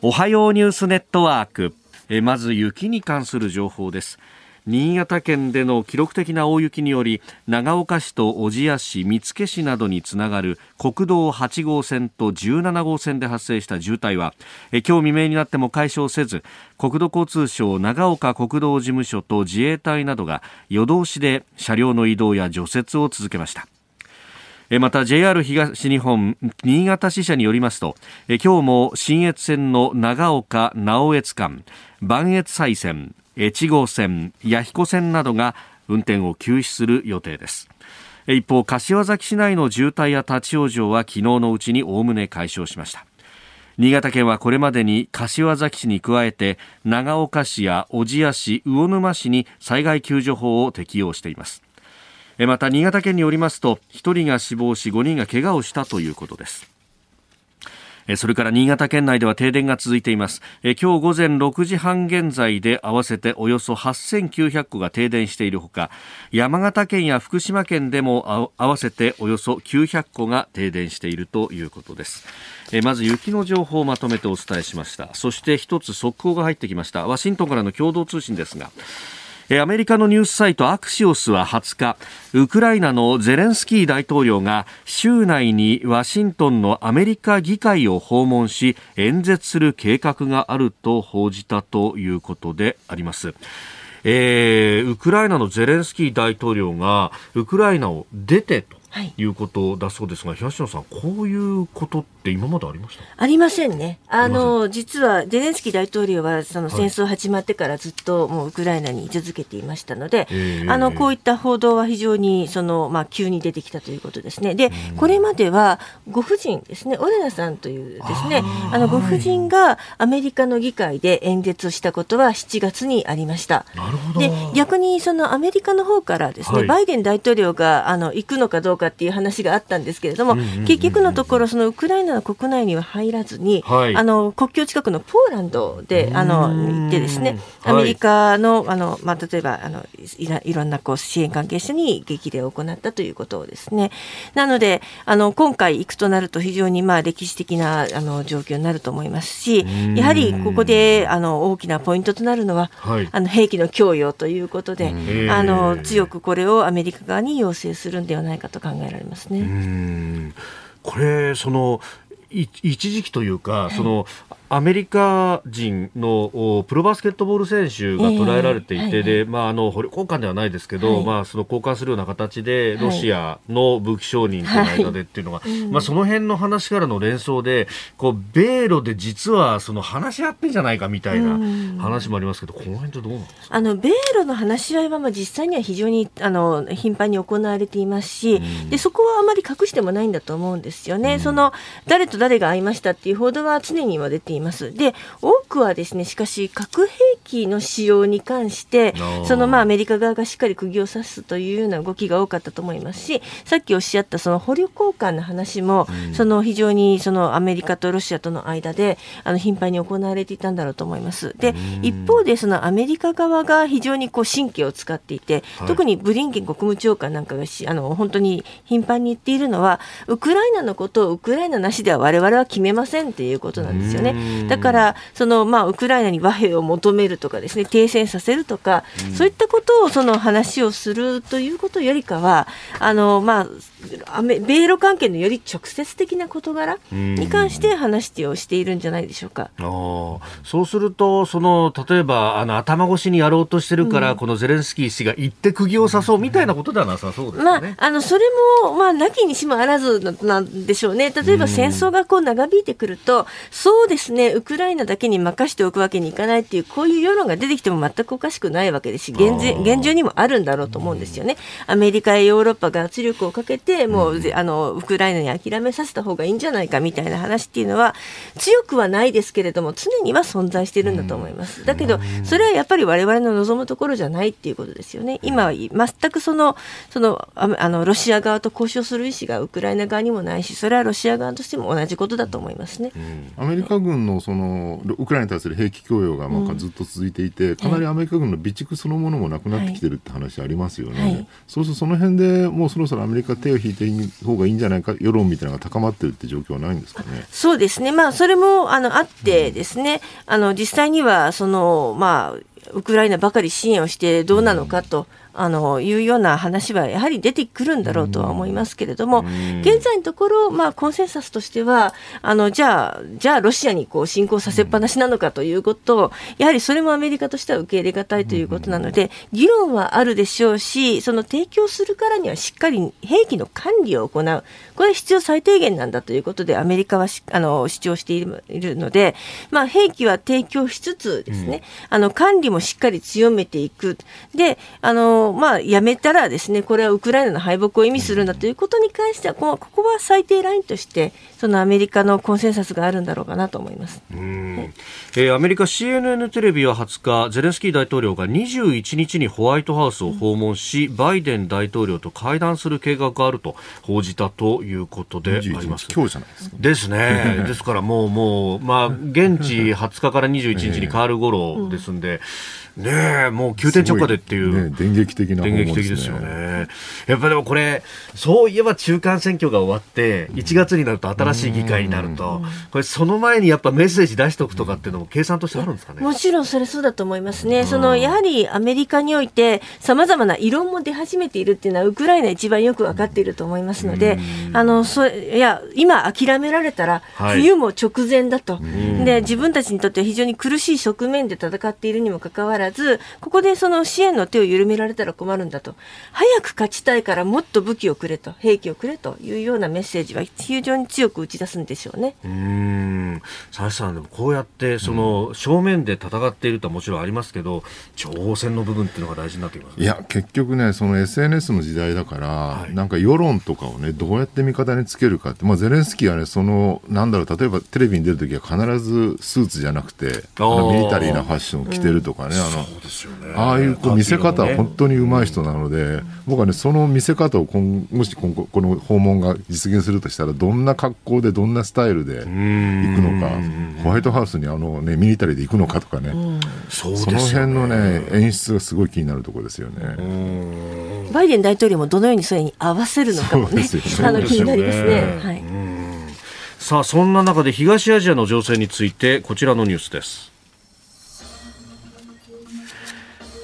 おはようニュースネットワーク。えまず雪に関する情報です新潟県での記録的な大雪により長岡市と小千谷市見附市などにつながる国道8号線と17号線で発生した。渋滞はえ今日未明になっても解消せず国土交通省長岡国道事務所と自衛隊などが夜通しで車両の移動や除雪を続けました。また JR 東日本新潟支社によりますと今日も信越線の長岡直江津間磐越西線越後線弥彦線などが運転を休止する予定です。一方柏崎市内の渋滞や立ち往生は昨日のうちにおおむね解消しました。新潟県はこれまでに柏崎市に加えて長岡市や小千谷市魚沼市に災害救助法を適用しています。また新潟県によりますと1人が死亡し5人が怪我をしたということです。それから新潟県内では停電が続いています。今日午前6時半現在で合わせておよそ8900戸が停電しているほか、山形県や福島県でも合わせておよそ900戸が停電しているということです。まず雪の情報をまとめてお伝えしました。そして一つ速報が入ってきました。ワシントンからの共同通信ですが、アメリカのニュースサイトアクシオスは20日ウクライナのゼレンスキー大統領が週内にワシントンのアメリカ議会を訪問し演説する計画があると報じたということであります。えー、ウクライナのゼレンスキー大統領がウクライナを出てということだそうですが、はい、東野さん、こういうことって今までありました？ありませんね。あの、実はゼレンスキー大統領は、その戦争始まってからずっともうウクライナに居続けていましたので、はい、あの、こういった報道は非常に、その、まあ、急に出てきたということですね。で、これまでは、ご婦人ですね、オレナさんというですね、あの、ご婦人がアメリカの議会で演説をしたことは7月にありました。なるほど。で、逆にそのアメリカの方からですね、はい、バイデン大統領が、あの、行くのかどうかかっていう話があったんですけれども、結局のところ、そのウクライナの国内には入らずに、はい、あの国境近くのポーランドであの行ってですね、アメリカのあの、まあ、例えばあのいろいろんなこう支援関係者に激励を行ったということをですね、なので、あの今回行くとなると、非常にまあ歴史的なあの状況になると思いますし、やはりここであの大きなポイントとなるのは、はい、あの兵器の供与ということで、あの強くこれをアメリカ側に要請するんではないかと考えられますね。これその一時期というか、そのアメリカ人のプロバスケットボール選手が捉えられていて、えーはいはい、でまあ、あの捕虜交換ではないですけど、はい、まあ、その交換するような形でロシアの武器商人との間でっていうのが、はい、まあ、その辺の話からの連想でこう米ロで実はその話し合ってんじゃないかみたいな話もありますけど、この辺ってどうなんですか？あの米ロの話し合いはまあ実際には非常にあの頻繁に行われていますし、でそこはあまり隠してもないんだと思うんですよね。その誰と誰が会いましたっていう報道は常には出ています。で、多くはですね、しかし核兵器の使用に関して、そのまあアメリカ側がしっかり釘を刺すというような動きが多かったと思いますし、さっきおっしゃったその捕虜交換の話も、うん、その非常にそのアメリカとロシアとの間であの頻繁に行われていたんだろうと思います。で、一方でそのアメリカ側が非常にこう神経を使っていて、はい、特にブリンケン国務長官なんかがしあの本当に頻繁に言っているのは、ウクライナのことをウクライナなしでは我々は決めませんっていうことなんですよね。だから、そのまあ、ウクライナに和平を求めるとかですね停戦させるとか、うん、そういったことをその話をするということよりかはあの、まあ、米ロ関係のより直接的な事柄に関して話をしているんじゃないでしょうか。うん、そうするとその例えばあの頭越しにやろうとしてるから、うん、このゼレンスキー氏が行って釘を刺そうみたいなことではなさそうですね。まあ、あのそれも、まあ、なきにしもあらずなんでしょうね。例えば戦争がこう長引いてくると、そうですね、ウクライナだけに任しておくわけにいかないっていう、こういう世論が出てきても全くおかしくないわけですし、現現状にもあるんだろうと思うんですよね。アメリカやヨーロッパが圧力をかけて、もう、あの、ウクライナに諦めさせた方がいいんじゃないかみたいな話っていうのは、強くはないですけれども、常には存在しているんだと思います。だけど、それはやっぱり我々の望むところじゃないっていうことですよね。今は全くその、その、あの、ロシア側と交渉する意思がウクライナ側にもないし、それはロシア側としても同じことだと思いますね。アメリカ軍のそのウクライナに対する兵器供与がまあずっと続いていて、かなりアメリカ軍の備蓄そのものもなくなってきてるって話ありますよね、はい、そうするとその辺でもうそろそろアメリカ手を引いていい方がいいんじゃないか世論みたいなのが高まってるって状況はないんですかね。そうですね、まあ、それもあのあってですね、うん、あの実際にはその、まあ、ウクライナばかり支援をしてどうなのかと。あのいうような話はやはり出てくるんだろうとは思いますけれども、現在のところ、まあ、コンセンサスとしては、あのじゃあ、じゃあロシアにこう侵攻させっぱなしなのかということを、やはりそれもアメリカとしては受け入れがたいということなので、議論はあるでしょうし、その提供するからにはしっかり兵器の管理を行う、これは必要最低限なんだということで、アメリカはあの主張しているので、まあ、兵器は提供しつつですね、あの管理もしっかり強めていく。で、あの、まあ、やめたらですね、これはウクライナの敗北を意味するんだということに関しては、ここは最低ラインとして、そのアメリカのコンセンサスがあるんだろうかなと思います。はい、えー、アメリカ CNN テレビは20日、ゼレンスキー大統領が21日にホワイトハウスを訪問し、うん、バイデン大統領と会談する計画があると報じたということであります。今日じゃないですか。ですね。ですからもう、もう、まあ、現地20日から21日に変わる頃ですんで、ねえ、もう急転直下でっていう。ね、電撃的な、ね、電撃的ですよね。やっぱでもこれ、そういえば中間選挙が終わって、1月になると新しい議会になると、これその前にやっぱメッセージ出しておくとかっていうのも計算としてあるんですかね。もちろんそれそうだと思いますね。その、やはりアメリカにおいて、さまざまな異論も出始めているっていうのは、ウクライナ一番よく分かっていると思いますので、あの、そいや、今諦められたら、冬も直前だと。で、自分たちにとっては非常に苦しい側面で戦っているにもかかわらず、ここでその支援の手を緩められたら困るんだと。早く勝ちたいからもっと武器をくれと、兵器をくれというようなメッセージは非常に強く打ち出すんでしょうね。うん。佐々さん、でもこうやってその正面で戦っているとはもちろんありますけど、情報戦の部分っていうのが大事になってきます、ね、いや、結局ね、その SNS の時代だから、はい、なんか世論とかをね、どうやって味方につけるかって、まあ、ゼレンスキーはね、その、なんだろう、例えばテレビに出るときは必ずスーツじゃなくて、あのミリタリーなファッションを着てるとかね、うん、あの、ああいうこう見せ方は本当に上手い人なので、僕はね、その見せ方を今もし今後この訪問が実現するとしたら、どんな格好で、どんなスタイルで行くのか、ホワイトハウスにあの、ね、ミリタリーで行くのかとかね、その辺のね、演出がすごい気になるところですよね。バイデン大統領もどのようにそれに合わせるのかもね、あのますね。はい、さあ、そんな中で東アジアの情勢について、こちらのニュースです。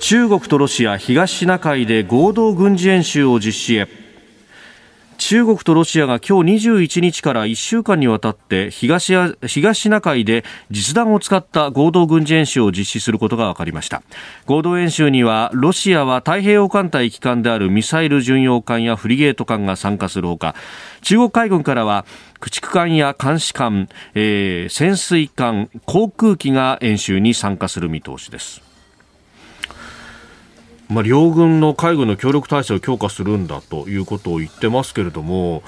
中国とロシア東シナ海で合同軍事演習を実施へ中国とロシアが今日21日から1週間にわたって東東シナ海で実弾を使った合同軍事演習を実施することが分かりました。合同演習にはロシアは太平洋艦隊機関であるミサイル巡洋艦やフリゲート艦が参加するほか中国海軍からは駆逐艦や監視艦、えー、潜水艦航空機が演習に参加する見通しです。まあ、両軍の海軍の協力体制を強化するんだということを言ってますけれども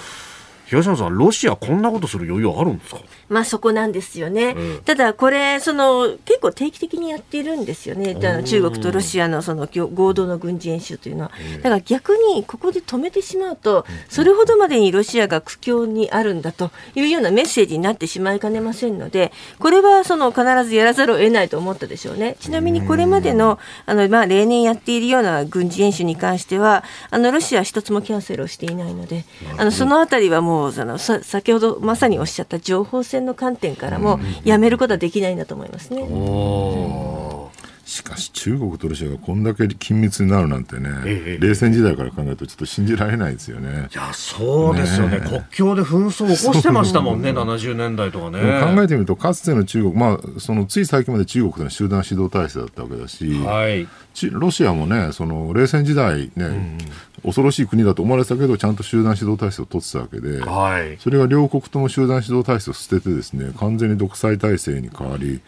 東山さん、ロシア、こんなことする余裕あるんですか？まあそこなんですよね、うん、ただこれその、結構定期的にやっているんですよね、中国とロシアのその合同の軍事演習というのは。だから逆にここで止めてしまうと、それほどまでにロシアが苦境にあるんだというようなメッセージになってしまいかねませんので、これはその必ずやらざるを得ないと思ったでしょうね。ちなみにこれまでのあの、まあ、例年やっているような軍事演習に関しては、あのロシアは一つもキャンセルをしていないので、あのそのあたりはもうその先ほどまさにおっしゃった情報戦の観点からもやめることはできないんだと思いますね。しかし中国とロシアがこんだけ緊密になるなんてね、ええ、冷戦時代から考えるとちょっと信じられないですよね。いや、そうですよね。ね国境で紛争を起こしてましたもんね、70年代とかね。考えてみると、かつての中国、まあ、そのつい最近まで中国というのは集団指導体制だったわけだし、はい、ロシアもね、その冷戦時代ね、うん、恐ろしい国だと思われてたけど、ちゃんと集団指導体制を取ってたわけで、はい、それが両国とも集団指導体制を捨ててですね、完全に独裁体制に変わり、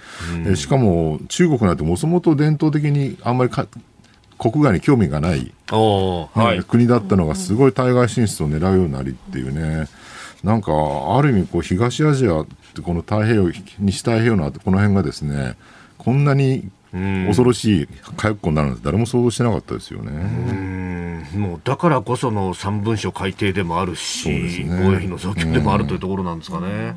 うん、しかも中国なんてもともと伝統的にあんまりか国外に興味がない、はい、国だったのがすごい対外進出を狙うようになりっていうね、なんかある意味こう東アジアってこの太平洋西太平洋のこの辺がですねこんなに恐ろしい火薬庫になるなんて誰も想像してなかったですよね。もうだからこその3文書改定でもあるし、ね、防衛費の増強でもあるというところなんですかね。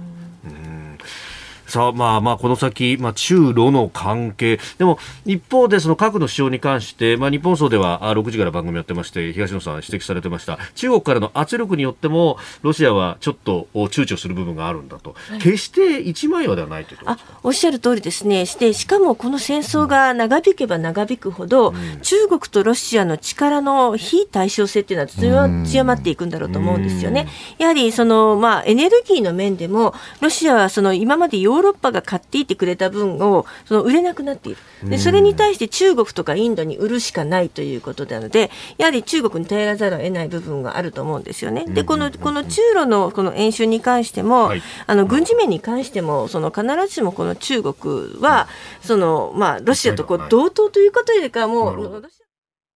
さあ、まあまあ、この先、まあ、中ロの関係。でも、一方で、その核の使用に関して、まあ、日本層では6時から番組やってまして、東野さん指摘されてました。中国からの圧力によっても、ロシアはちょっと躊躇する部分があるんだと。はい、決して一枚岩ではないというあ、おっしゃる通りですね。して、しかもこの戦争が長引けば長引くほど、うん、中国とロシアの力の非対称性っていうのは強まっていくんだろうと思うんですよね。やはり、その、まあ、エネルギーの面でも、ロシアはその今までヨーロッパが買っていてくれた分をその売れなくなっている。でそれに対して中国とかインドに売るしかないということなのでやはり中国に頼らざるを得ない部分があると思うんですよね。でこのこの中ロのこの演習に関しても、はい、あの軍事面に関してもその必ずしもこの中国はその、まあ、ロシアとこう同等ということよりかもう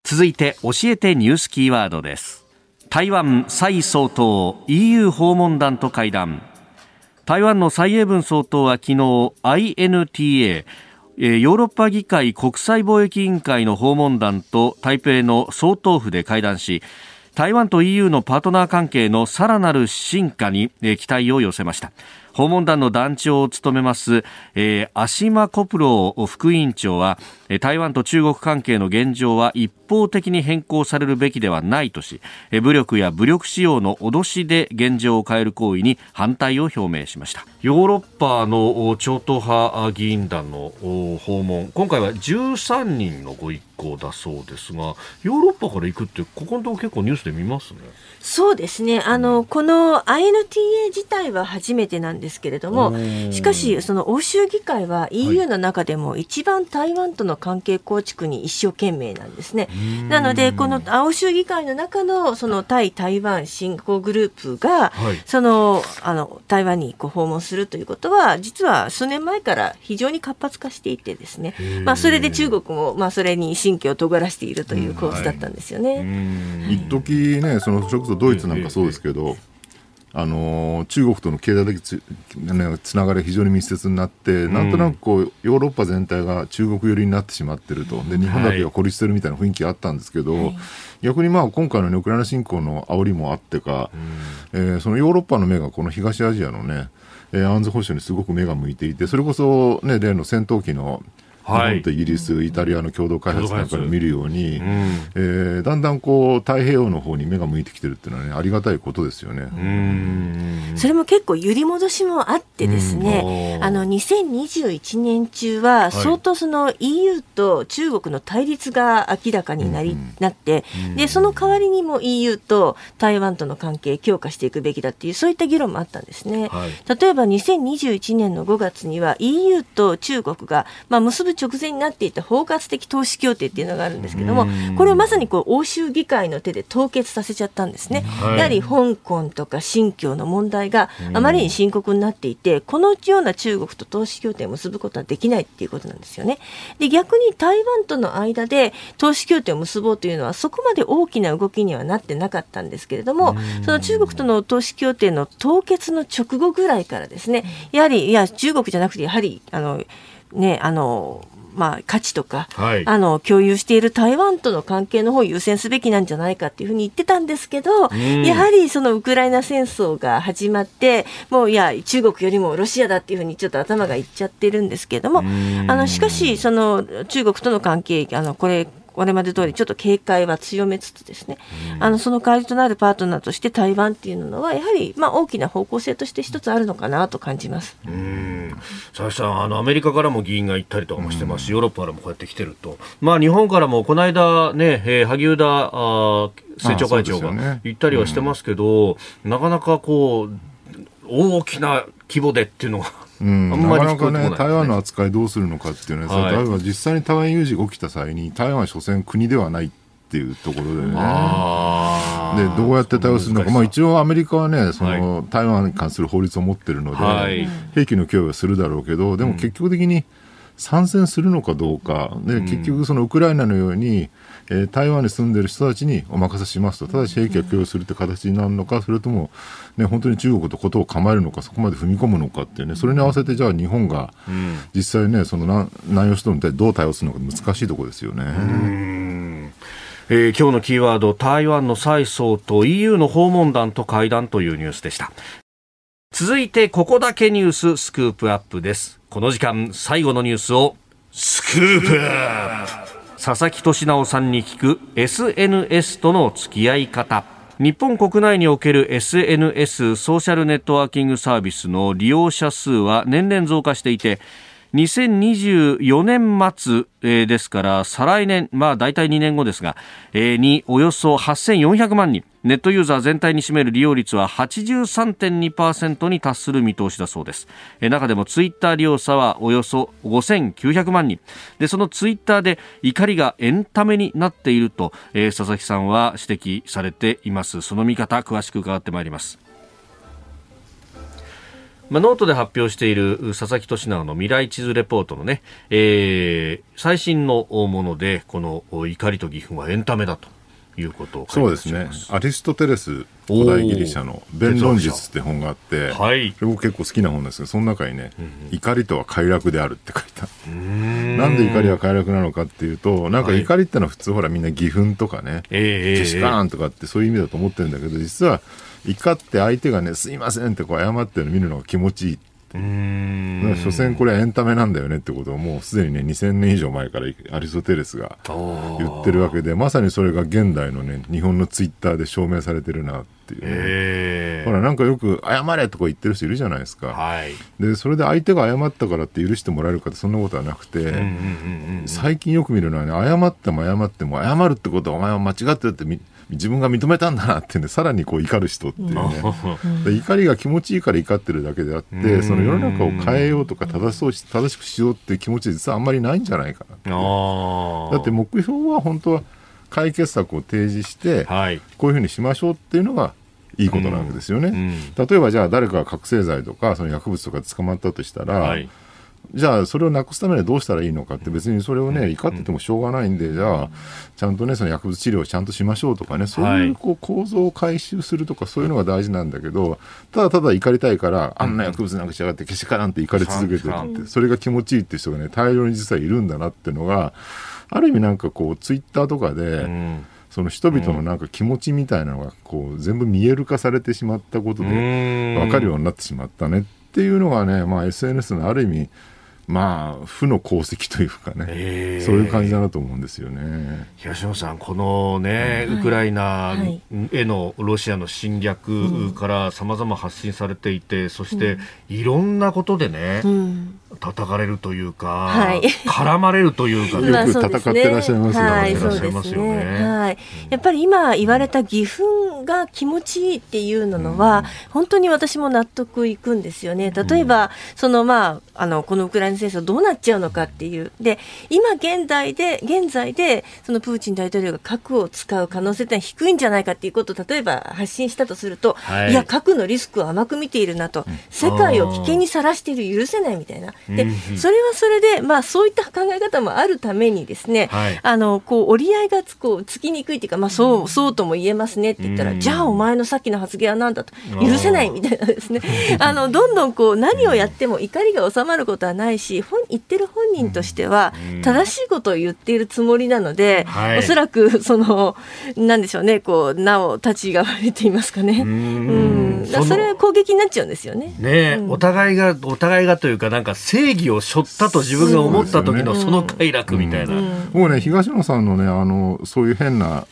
続いて教えてニュースキーワードです。台湾蔡総統 EU 訪問団と会談台湾の蔡英文総統は昨日 INTA ヨーロッパ議会国際貿易委員会の訪問団と台北の総統府で会談し台湾と EU のパートナー関係のさらなる進化に期待を寄せました。訪問団の団長を務めます、えー、足間コプロ副委員長は台湾と中国関係の現状は一方的に変更されるべきではないとし武力や武力使用の脅しで現状を変える行為に反対を表明しました。ヨーロッパの超党派議員団の訪問。今回は13人のご一行だそうですがヨーロッパから行くってここのとこ結構ニュースで見ますね。そうですね。あのこの INTA 自体は初めてなんですけれどもしかしその欧州議会は EU の中でも一番台湾との関係構築に一生懸命なんですね。なので、この欧州議会の中のその対台湾振興グループが、はい、そのあの台湾にこう訪問するということは、実は数年前から非常に活発化していてですね、まあ、それで中国も、まあ、それに神経を尖らしているという構図だったんですよね。一時ね、そのそれこそドイツなんかそうですけど、あの中国との経済的つ,、ね、つながりが非常に密接になって、うん、なんとなくこうヨーロッパ全体が中国寄りになってしまっていると。で日本だけが孤立してるみたいな雰囲気があったんですけど、はい、逆にまあ今回の、ね、ウクライナ侵攻の煽りもあってか、うん、えー、そのヨーロッパの目がこの東アジアのね、えー、安全保障にすごく目が向いていてそれこそ、ね、例の戦闘機の日本とイギリス、イタリアの共同開発なんかで見るように、うん、えー、だんだんこう太平洋の方に目が向いてきてるっていうのはね、ありがたいことですよね。それも結構揺り戻しもあってですね、あの2021年中は相当その EU と中国の対立が明らかになり、なって、でその代わりにも EU と台湾との関係強化していくべきだっていうそういった議論もあったんですね。はい、例えば2021年の5月には EU と中国がまあ結ぶ直前になっていた包括的投資協定っていうのがあるんですけども、これをまさにこう欧州議会の手で凍結させちゃったんですね。はい、やはり香港とか新疆の問題があまりに深刻になっていて、このような中国と投資協定を結ぶことはできないっていうことなんですよね。で逆に台湾との間で投資協定を結ぼうというのはそこまで大きな動きにはなってなかったんですけれども、その中国との投資協定の凍結の直後ぐらいからですね、やはりいや中国じゃなくてやはりあのね、あの、まあ、価値とか、はい、あの共有している台湾との関係の方を優先すべきなんじゃないかっていうふうに言ってたんですけど、やはりそのウクライナ戦争が始まってもういや中国よりもロシアだっていうふうにちょっと頭がいっちゃってるんですけれどもあのしかしその中国との関係あのこれこれまで通りちょっと警戒は強めつつですね、あのその代わりとなるパートナーとして台湾っていうのはやはりまあ大きな方向性として一つあるのかなと感じます。佐々木さんあのアメリカからも議員が行ったりとかもしてます。し、ヨーロッパからもこうやって来てると、まあ、日本からもこの間ね、えー、萩生田あ政調会長が行ったりはしてますけど、ね、なかなかこう大きな規模でっていうのがうん、あんまりなかなかね、台湾の扱いどうするのかっていうのは、はい、例えば実際に台湾有事が起きた際に、台湾は所詮国ではないっていうところでね、でどうやって対応するのか、まあ、一応アメリカはね、その、はい、台湾に関する法律を持ってるので、はい、兵器の供与はするだろうけど、でも結局的に参戦するのかどうか、で結局、そのウクライナのように、えー、台湾に住んでいる人たちにお任せしますと、ただし兵器を供与するという形になるのか、それとも、ね、本当に中国とことを構えるのか、そこまで踏み込むのかっていうね、それに合わせて、じゃあ日本が実際ね、その南洋諸島にどう対応するのか難しいところですよね。えー、今日のキーワード、台湾の蔡総統 EU の訪問団と会談というニュースでした。続いてここだけニューススクープアップです。この時間最後のニュースをスクープアップ佐々木俊直さんに聞く SNS との付き合い方。日本国内における SNS ソーシャルネットワーキングサービスの利用者数は年々増加していて2024年末、えー、ですから、再来年、まあ大体2年後ですが、えー、におよそ8400万人、ネットユーザー全体に占める利用率は83.2%に達する見通しだそうです。えー、中でもツイッター利用者はおよそ5900万人。で、そのツイッターで怒りがエンタメになっていると、えー、佐々木さんは指摘されています。その見方、詳しく伺ってまいります。まあ、ノートで発表している佐々木俊尚の未来地図レポートのね、えー、最新のもので、この怒りと義憤はエンタメだと。いうことそうですね。アリストテレス古代ギリシャの「弁論術」って本があって、はい、僕結構好きな本ですけどその中にね、うんうん、怒りとは快楽である」って書いたなんで怒りは快楽なのかっていうとなんか怒りってのは普通ほらみんな義憤とかね、けしからんとかってそういう意味だと思ってるんだけど実は怒って相手がね、すいませんってこう謝ってるの見るのが気持ちいい。うん。所詮これはエンタメなんだよねってことをもうすでにね2000年以上前からアリストテレスが言ってるわけでまさにそれが現代のね日本のツイッターで証明されてるなっていう、ね、ほらなんかよく謝れとか言ってる人いるじゃないですか、はい、でそれで相手が謝ったからって許してもらえるかってそんなことはなくて、最近よく見るのはね謝っても謝っても謝るってことはお前は間違ってるって自分が認めたんだなってねさらにこう怒る人っていうね、うん、怒りが気持ちいいから怒ってるだけであって、その世の中を変えようとか正そうし正しくしようっていう気持ち実はあんまりないんじゃないかなだって目標は本当は解決策を提示して、はい、こういうふうにしましょうっていうのがいいことなわけですよね、うん。うん、例えばじゃあ誰かが覚醒剤とかその薬物とか捕まったとしたら、はいじゃあそれをなくすためにはどうしたらいいのかって別にそれをね怒っててもしょうがないんでじゃあちゃんとねその薬物治療をちゃんとしましょうとかねそういうこう構造を回収するとかそういうのが大事なんだけどただただ怒りたいからあんな薬物なくしやがってけしからんって怒り続けてるってそれが気持ちいいって人がね大量に実はいるんだなっていうのがある意味なんかこうツイッターとかで、その人々のなんか気持ちみたいなのがこう全部見える化されてしまったことで分かるようになってしまったねっていうのがね、まあ、SNS のある意味まあ、負の功績というかね、えー、そういう感じだなと思うんですよね。東野さん、このね、ウクライナへのロシアの侵略からさまざま発信されていて、そしていろんなことでね、うん、叩かれるというか、はい、絡まれるというか、よく戦ってらっしゃいますよね。はい、そうですね。はい、やっぱり今言われた義憤が気持ちいいっていうのは、うん、本当に私も納得いくんですよね。例えば、うん、そのまああのこのウクライナ戦争どうなっちゃうのかっていう。で今現代で現在でそのプーチン大統領が核を使う可能性って低いんじゃないかっていうことを例えば発信したとすると、はい、いや核のリスクを甘く見ているなと、世界を危険にさらしている許せないみたいな。でそれはそれで、まあ、そういった考え方もあるためにですね、はい、あのこう折り合いがつこうつきにくいというか、まあ、そうそうとも言えますねって言ったら、じゃあお前のさっきの発言は何だと。許せないみたいなですね。あのどんどんこう何をやっても怒りが収まることはないし本言ってる本人としては正しいことを言っているつもりなので、はい、おそらく そのなんでしょうねこうなお立ちが悪いと言いますかね。うん。それは攻撃になっちゃうんですよね。ね、うん、お互いがお互いがというかなんか正義を背負ったと自分が思った時のその快楽みたいな。もうね東野さんのねあのそういう変な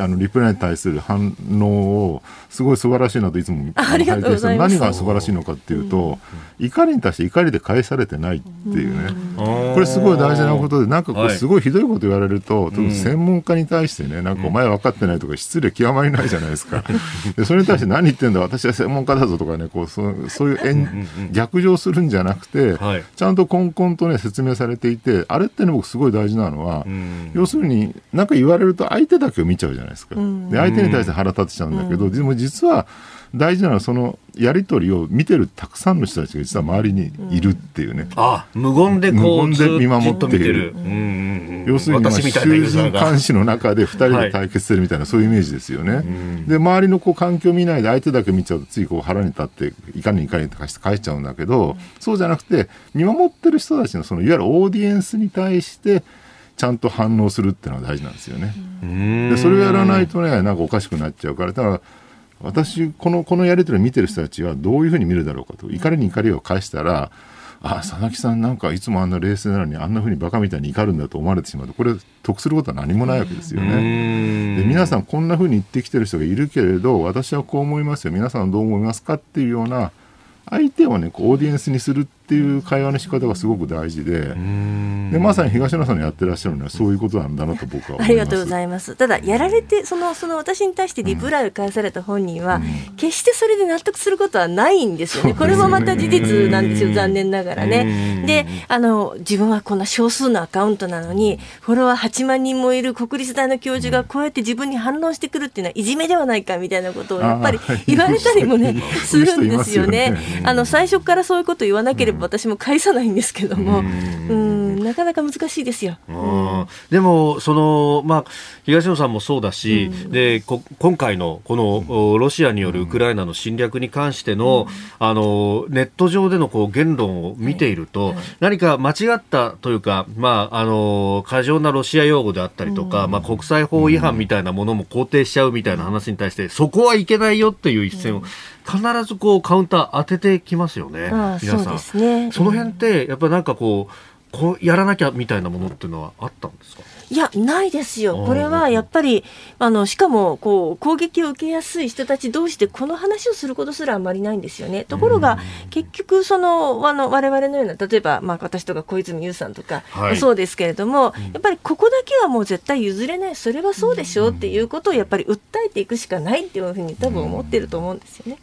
あのリプライに対する反応をすごい素晴らしいなといつも拝見して何が素晴らしいのかっていうと、うん、怒りに対して怒りで返されてないっていうね、うん、これすごい大事なことでなんかこうすごいひどいこと言われると、はい、専門家に対してねなんかお前分かってないとか失礼極まりないじゃないですか。で それに対して何言ってんだ私は専門家だぞとかねこうそそういう逆上するんじゃなくて、はい、ちゃんとこんこんとね説明されていてあれってね僕すごい大事なのは、要するに何か言われると相手だけを見ちゃうじゃないですか。で相手に対して腹立ってちゃうんだけど、でも実は大事なのはそのやり取りを見てるたくさんの人たちが実は周りにいるっていうね、うん、あ無言でこう無言で見守っている、うんうん、要するにまあ囚人監視の中で2人で対決するみたいな、はい、そういうイメージですよね、で周りのこう環境を見ないで相手だけ見ちゃうとついこう腹に立っていかにいかにとかして返しちゃうんだけど、そうじゃなくて見守ってる人たちのそのいわゆるオーディエンスに対してちゃんと反応するっていうのは大事なんですよね。でそれをやらないとねなんかおかしくなっちゃうからだから私このこのやり取りを見てる人たちはどういうふうに見るだろうかと。怒りに怒りを返したらあ佐々木さんなんかいつもあんな冷静なのにあんなふうにバカみたいに怒るんだと思われてしまうとこれ得することは何もないわけですよね。で皆さんこんなふうに言ってきてる人がいるけれど私はこう思いますよ。皆さんどう思いますかっていうような相手をねこうオーディエンスにするっていう会話の仕方がすごく大事ででまさに東野さんのやってらっしゃるのはそういうことなんだなと僕はありがとうございます。ただやられてそのその私に対してリプライを返された本人は、うん、決してそれで納得することはないんですよね、これもまた事実なんですよ残念ながらね。であの自分はこんな少数のアカウントなのにフォロワー8万人もいる国立大の教授がこうやって自分に反論してくるっていうのはいじめではないかみたいなことをやっぱり言われたりもねするんですよね。あの最初からそういうこと言わなければ私も返さないんですけども、うん。なかなか難しいですよ。でもそのまあ東野さんもそうだし、うん、で今回のこのロシアによるウクライナの侵略に関しての、うん、あのネット上でのこう言論を見ていると、何か間違ったというかまああの過剰なロシア用語であったりとか、うん、まあ国際法違反みたいなものも肯定しちゃうみたいな話に対してそこはいけないよっていう一線を必ずこうカウンター当ててきますよね、皆さん。そね、その辺ってやっぱりなんかこうこうやらなきゃみたいなものっていうのはあったんですか？いや、ないですよ。これはやっぱり、あの、しかも、こう、攻撃を受けやすい人たち同士でこの話をすることすらあんまりないんですよね。ところが、結局、その、あの、我々のような、例えば、まあ、私とか小泉悠さんとか、はい、そうですけれども、やっぱりここだけはもう絶対譲れない、それはそうでしょうっていうことをやっぱり訴えていくしかないっていうふうに多分思ってると思うんですよね。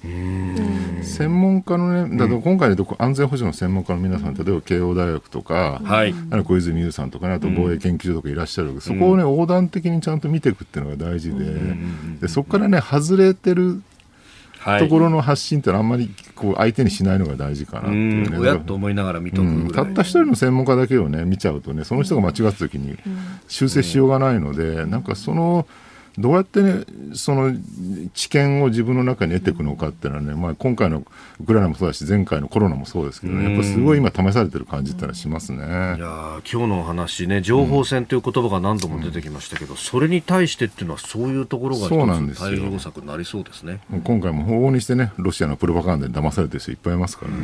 専門家のね、だと今回で安全保障の専門家の皆さん、例えば慶応大学とか、はい、小泉悠さんとか、ね、あと防衛研究所とかいらっしゃる、そこをね、横断的にちゃんと見ていくっていうのが大事で,、でそこからね外れてるところの発信ってあんまりこう相手にしないのが大事かなっていうね。親と思いながら見とく、うん、たった一人の専門家だけをね見ちゃうとねその人が間違った時に修正しようがないので、なんかその。どうやってね、その知見を自分の中に得ていくのかっていうのはね、まあ、今回のウクライナもそうだし、前回のコロナもそうですけどね、やっぱすごい今、試されてる感じってのはしますね。いや今日のお話ね、情報戦という言葉が何度も出てきましたけど、うん、それに対してっていうのは、そういうところがそうなんです対応策になりそうですね。今回も往々にしてね、ロシアのプロパガンダに騙されてる人いっぱいいますからね。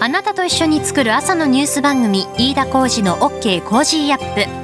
あなたと一緒に作る朝のニュース番組飯田浩二の OK コージーアップ